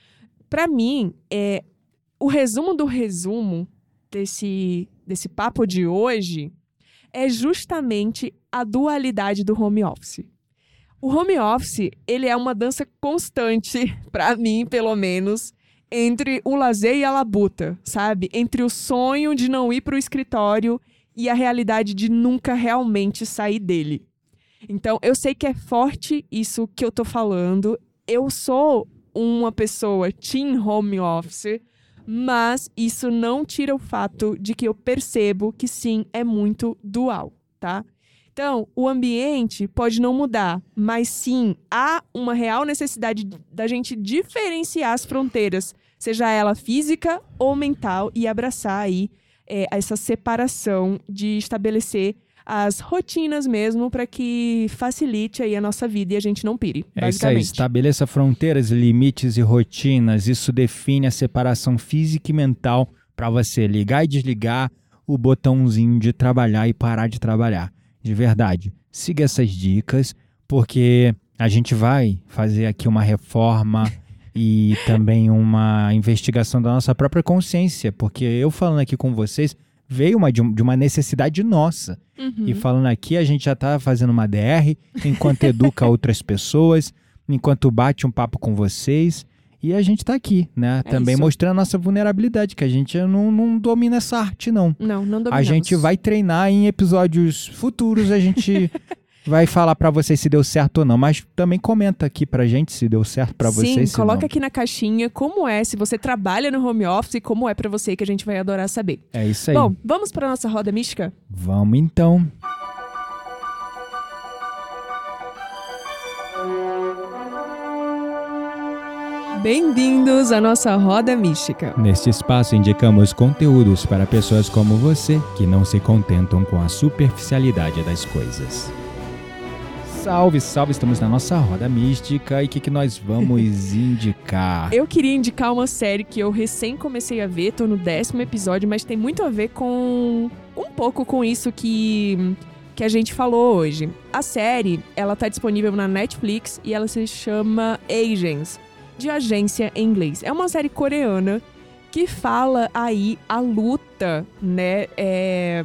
[SPEAKER 1] para mim, é, o resumo do resumo desse, desse papo de hoje é justamente a dualidade do home office. O home office, ele é uma dança constante, para mim, pelo menos, entre o lazer e a labuta, sabe? Entre o sonho de não ir para o escritório e a realidade de nunca realmente sair dele. Então, eu sei que é forte isso que eu tô falando. Eu sou uma pessoa team home office, mas isso não tira o fato de que eu percebo que sim, é muito dual, tá? Então, o ambiente pode não mudar, mas sim há uma real necessidade da gente diferenciar as fronteiras, seja ela física ou mental, e abraçar aí é, essa separação de estabelecer as rotinas mesmo para que facilite aí a nossa vida e a gente não pire.
[SPEAKER 2] É isso aí, estabeleça fronteiras, limites e rotinas. Isso define a separação física e mental para você ligar e desligar o botãozinho de trabalhar e parar de trabalhar. De verdade, siga essas dicas, porque a gente vai fazer aqui uma reforma e também uma investigação da nossa própria consciência, porque eu falando aqui com vocês veio uma, de, uma necessidade nossa. Uhum. E falando aqui, a gente já está fazendo uma DR, enquanto educa outras pessoas, enquanto bate um papo com vocês. E a gente está aqui, né? É Também isso. mostrando a nossa vulnerabilidade, que a gente não, não domina essa arte, não.
[SPEAKER 1] Não, não domina.
[SPEAKER 2] A gente vai treinar em episódios futuros, a gente vai falar para vocês se deu certo ou não, mas também comenta aqui pra gente se deu certo para vocês.
[SPEAKER 1] Sim, coloca aqui na caixinha como é, se você trabalha no home office e como é para você que a gente vai adorar saber.
[SPEAKER 2] É isso aí.
[SPEAKER 1] Bom, vamos para nossa roda mística?
[SPEAKER 2] Vamos então.
[SPEAKER 1] Bem-vindos à nossa roda mística.
[SPEAKER 2] Neste espaço indicamos conteúdos para pessoas como você que não se contentam com a superficialidade das coisas. Salve, salve, estamos na nossa roda mística e o que, que nós vamos indicar?
[SPEAKER 1] Eu queria indicar uma série que eu recém comecei a ver, tô no décimo episódio, mas tem muito a ver com. um pouco com isso que. que a gente falou hoje. A série, ela tá disponível na Netflix e ela se chama Agents, de agência em inglês. É uma série coreana que fala aí a luta, né? É,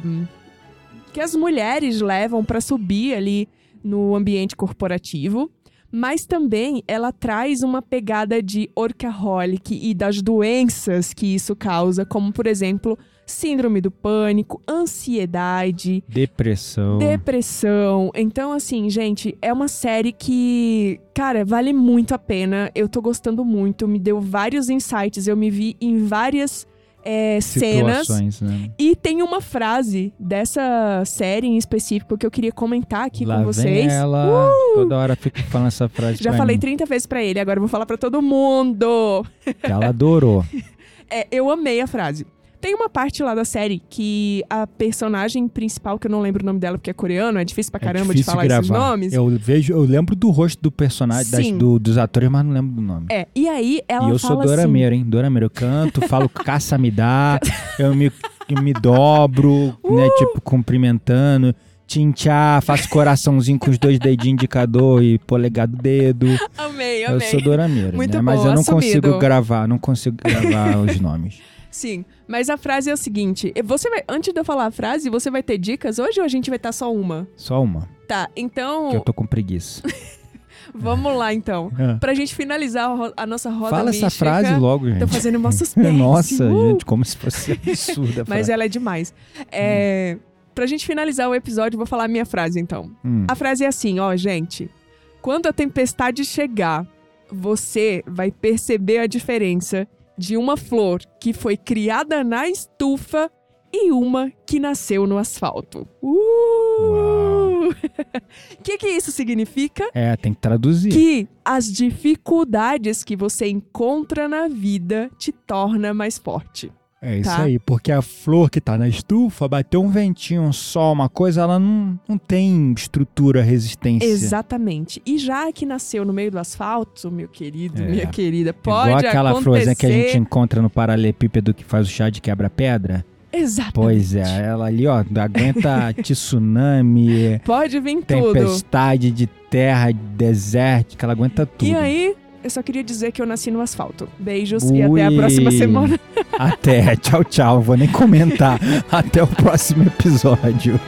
[SPEAKER 1] que as mulheres levam para subir ali no ambiente corporativo, mas também ela traz uma pegada de orcaholic e das doenças que isso causa, como por exemplo, síndrome do pânico, ansiedade,
[SPEAKER 2] depressão.
[SPEAKER 1] Depressão. Então assim, gente, é uma série que, cara, vale muito a pena. Eu tô gostando muito, me deu vários insights, eu me vi em várias é, cenas. Né? E tem uma frase dessa série em específico que eu queria comentar aqui
[SPEAKER 2] Lá
[SPEAKER 1] com vocês.
[SPEAKER 2] ela, uh! toda hora fica falando essa frase.
[SPEAKER 1] Já falei
[SPEAKER 2] mim.
[SPEAKER 1] 30 vezes para ele, agora eu vou falar para todo mundo.
[SPEAKER 2] Ela adorou.
[SPEAKER 1] é, eu amei a frase. Tem uma parte lá da série que a personagem principal, que eu não lembro o nome dela porque é coreano, é difícil pra é caramba é difícil de falar esses nomes.
[SPEAKER 2] Eu vejo, eu lembro do rosto do personagem, das, do, dos atores, mas não lembro do nome.
[SPEAKER 1] É, e aí ela
[SPEAKER 2] E eu
[SPEAKER 1] sou
[SPEAKER 2] dorameiro,
[SPEAKER 1] assim,
[SPEAKER 2] hein? Dorameiro. Eu canto, falo caça me dá, eu me, me dobro, uh! né? Tipo, cumprimentando. Tchintchá, faço coraçãozinho com os dois dedinhos indicador e polegar do dedo.
[SPEAKER 1] Amei, amei.
[SPEAKER 2] Eu sou dorameiro,
[SPEAKER 1] Muito
[SPEAKER 2] né?
[SPEAKER 1] bom,
[SPEAKER 2] Mas eu não
[SPEAKER 1] assumido.
[SPEAKER 2] consigo gravar, não consigo gravar os nomes.
[SPEAKER 1] Sim, mas a frase é o seguinte: você vai, antes de eu falar a frase, você vai ter dicas hoje ou a gente vai estar só uma?
[SPEAKER 2] Só uma.
[SPEAKER 1] Tá, então.
[SPEAKER 2] Que eu tô com preguiça.
[SPEAKER 1] Vamos lá, então.
[SPEAKER 2] É.
[SPEAKER 1] Pra gente finalizar a, nossa roda
[SPEAKER 2] Fala
[SPEAKER 1] mística,
[SPEAKER 2] essa frase logo, gente.
[SPEAKER 1] Tô fazendo uma suspense.
[SPEAKER 2] Nossa,
[SPEAKER 1] uh!
[SPEAKER 2] gente, como se fosse absurda.
[SPEAKER 1] Mas ela é demais. É, Pra gente finalizar o episódio, vou falar a minha frase, então.
[SPEAKER 2] Hum.
[SPEAKER 1] A frase é assim, ó, gente. Quando a tempestade chegar, você vai perceber a diferença de uma flor que foi criada na estufa e uma que nasceu no asfalto. Uh! O que, que isso significa?
[SPEAKER 2] É, tem que traduzir.
[SPEAKER 1] Que as dificuldades que você encontra na vida te torna mais forte.
[SPEAKER 2] É isso
[SPEAKER 1] Tá.
[SPEAKER 2] aí, porque a flor que tá na estufa, bateu um ventinho, um sol, uma coisa, ela não, não tem estrutura, resistência.
[SPEAKER 1] Exatamente. E já que nasceu no meio do asfalto, meu querido,
[SPEAKER 2] É.
[SPEAKER 1] minha querida, pode
[SPEAKER 2] Igual aquela
[SPEAKER 1] acontecer...
[SPEAKER 2] florzinha que a gente encontra no paralelepípedo que faz o chá de quebra-pedra.
[SPEAKER 1] Exatamente.
[SPEAKER 2] Pois é, ela ali, ó, aguenta tsunami,
[SPEAKER 1] Pode vir tudo.
[SPEAKER 2] tempestade de terra desértica, ela aguenta tudo.
[SPEAKER 1] E aí, eu só queria dizer que eu nasci no asfalto. Beijos e até a
[SPEAKER 2] Ui.
[SPEAKER 1] próxima semana.
[SPEAKER 2] Até, tchau, tchau. Vou nem comentar. Até o próximo episódio.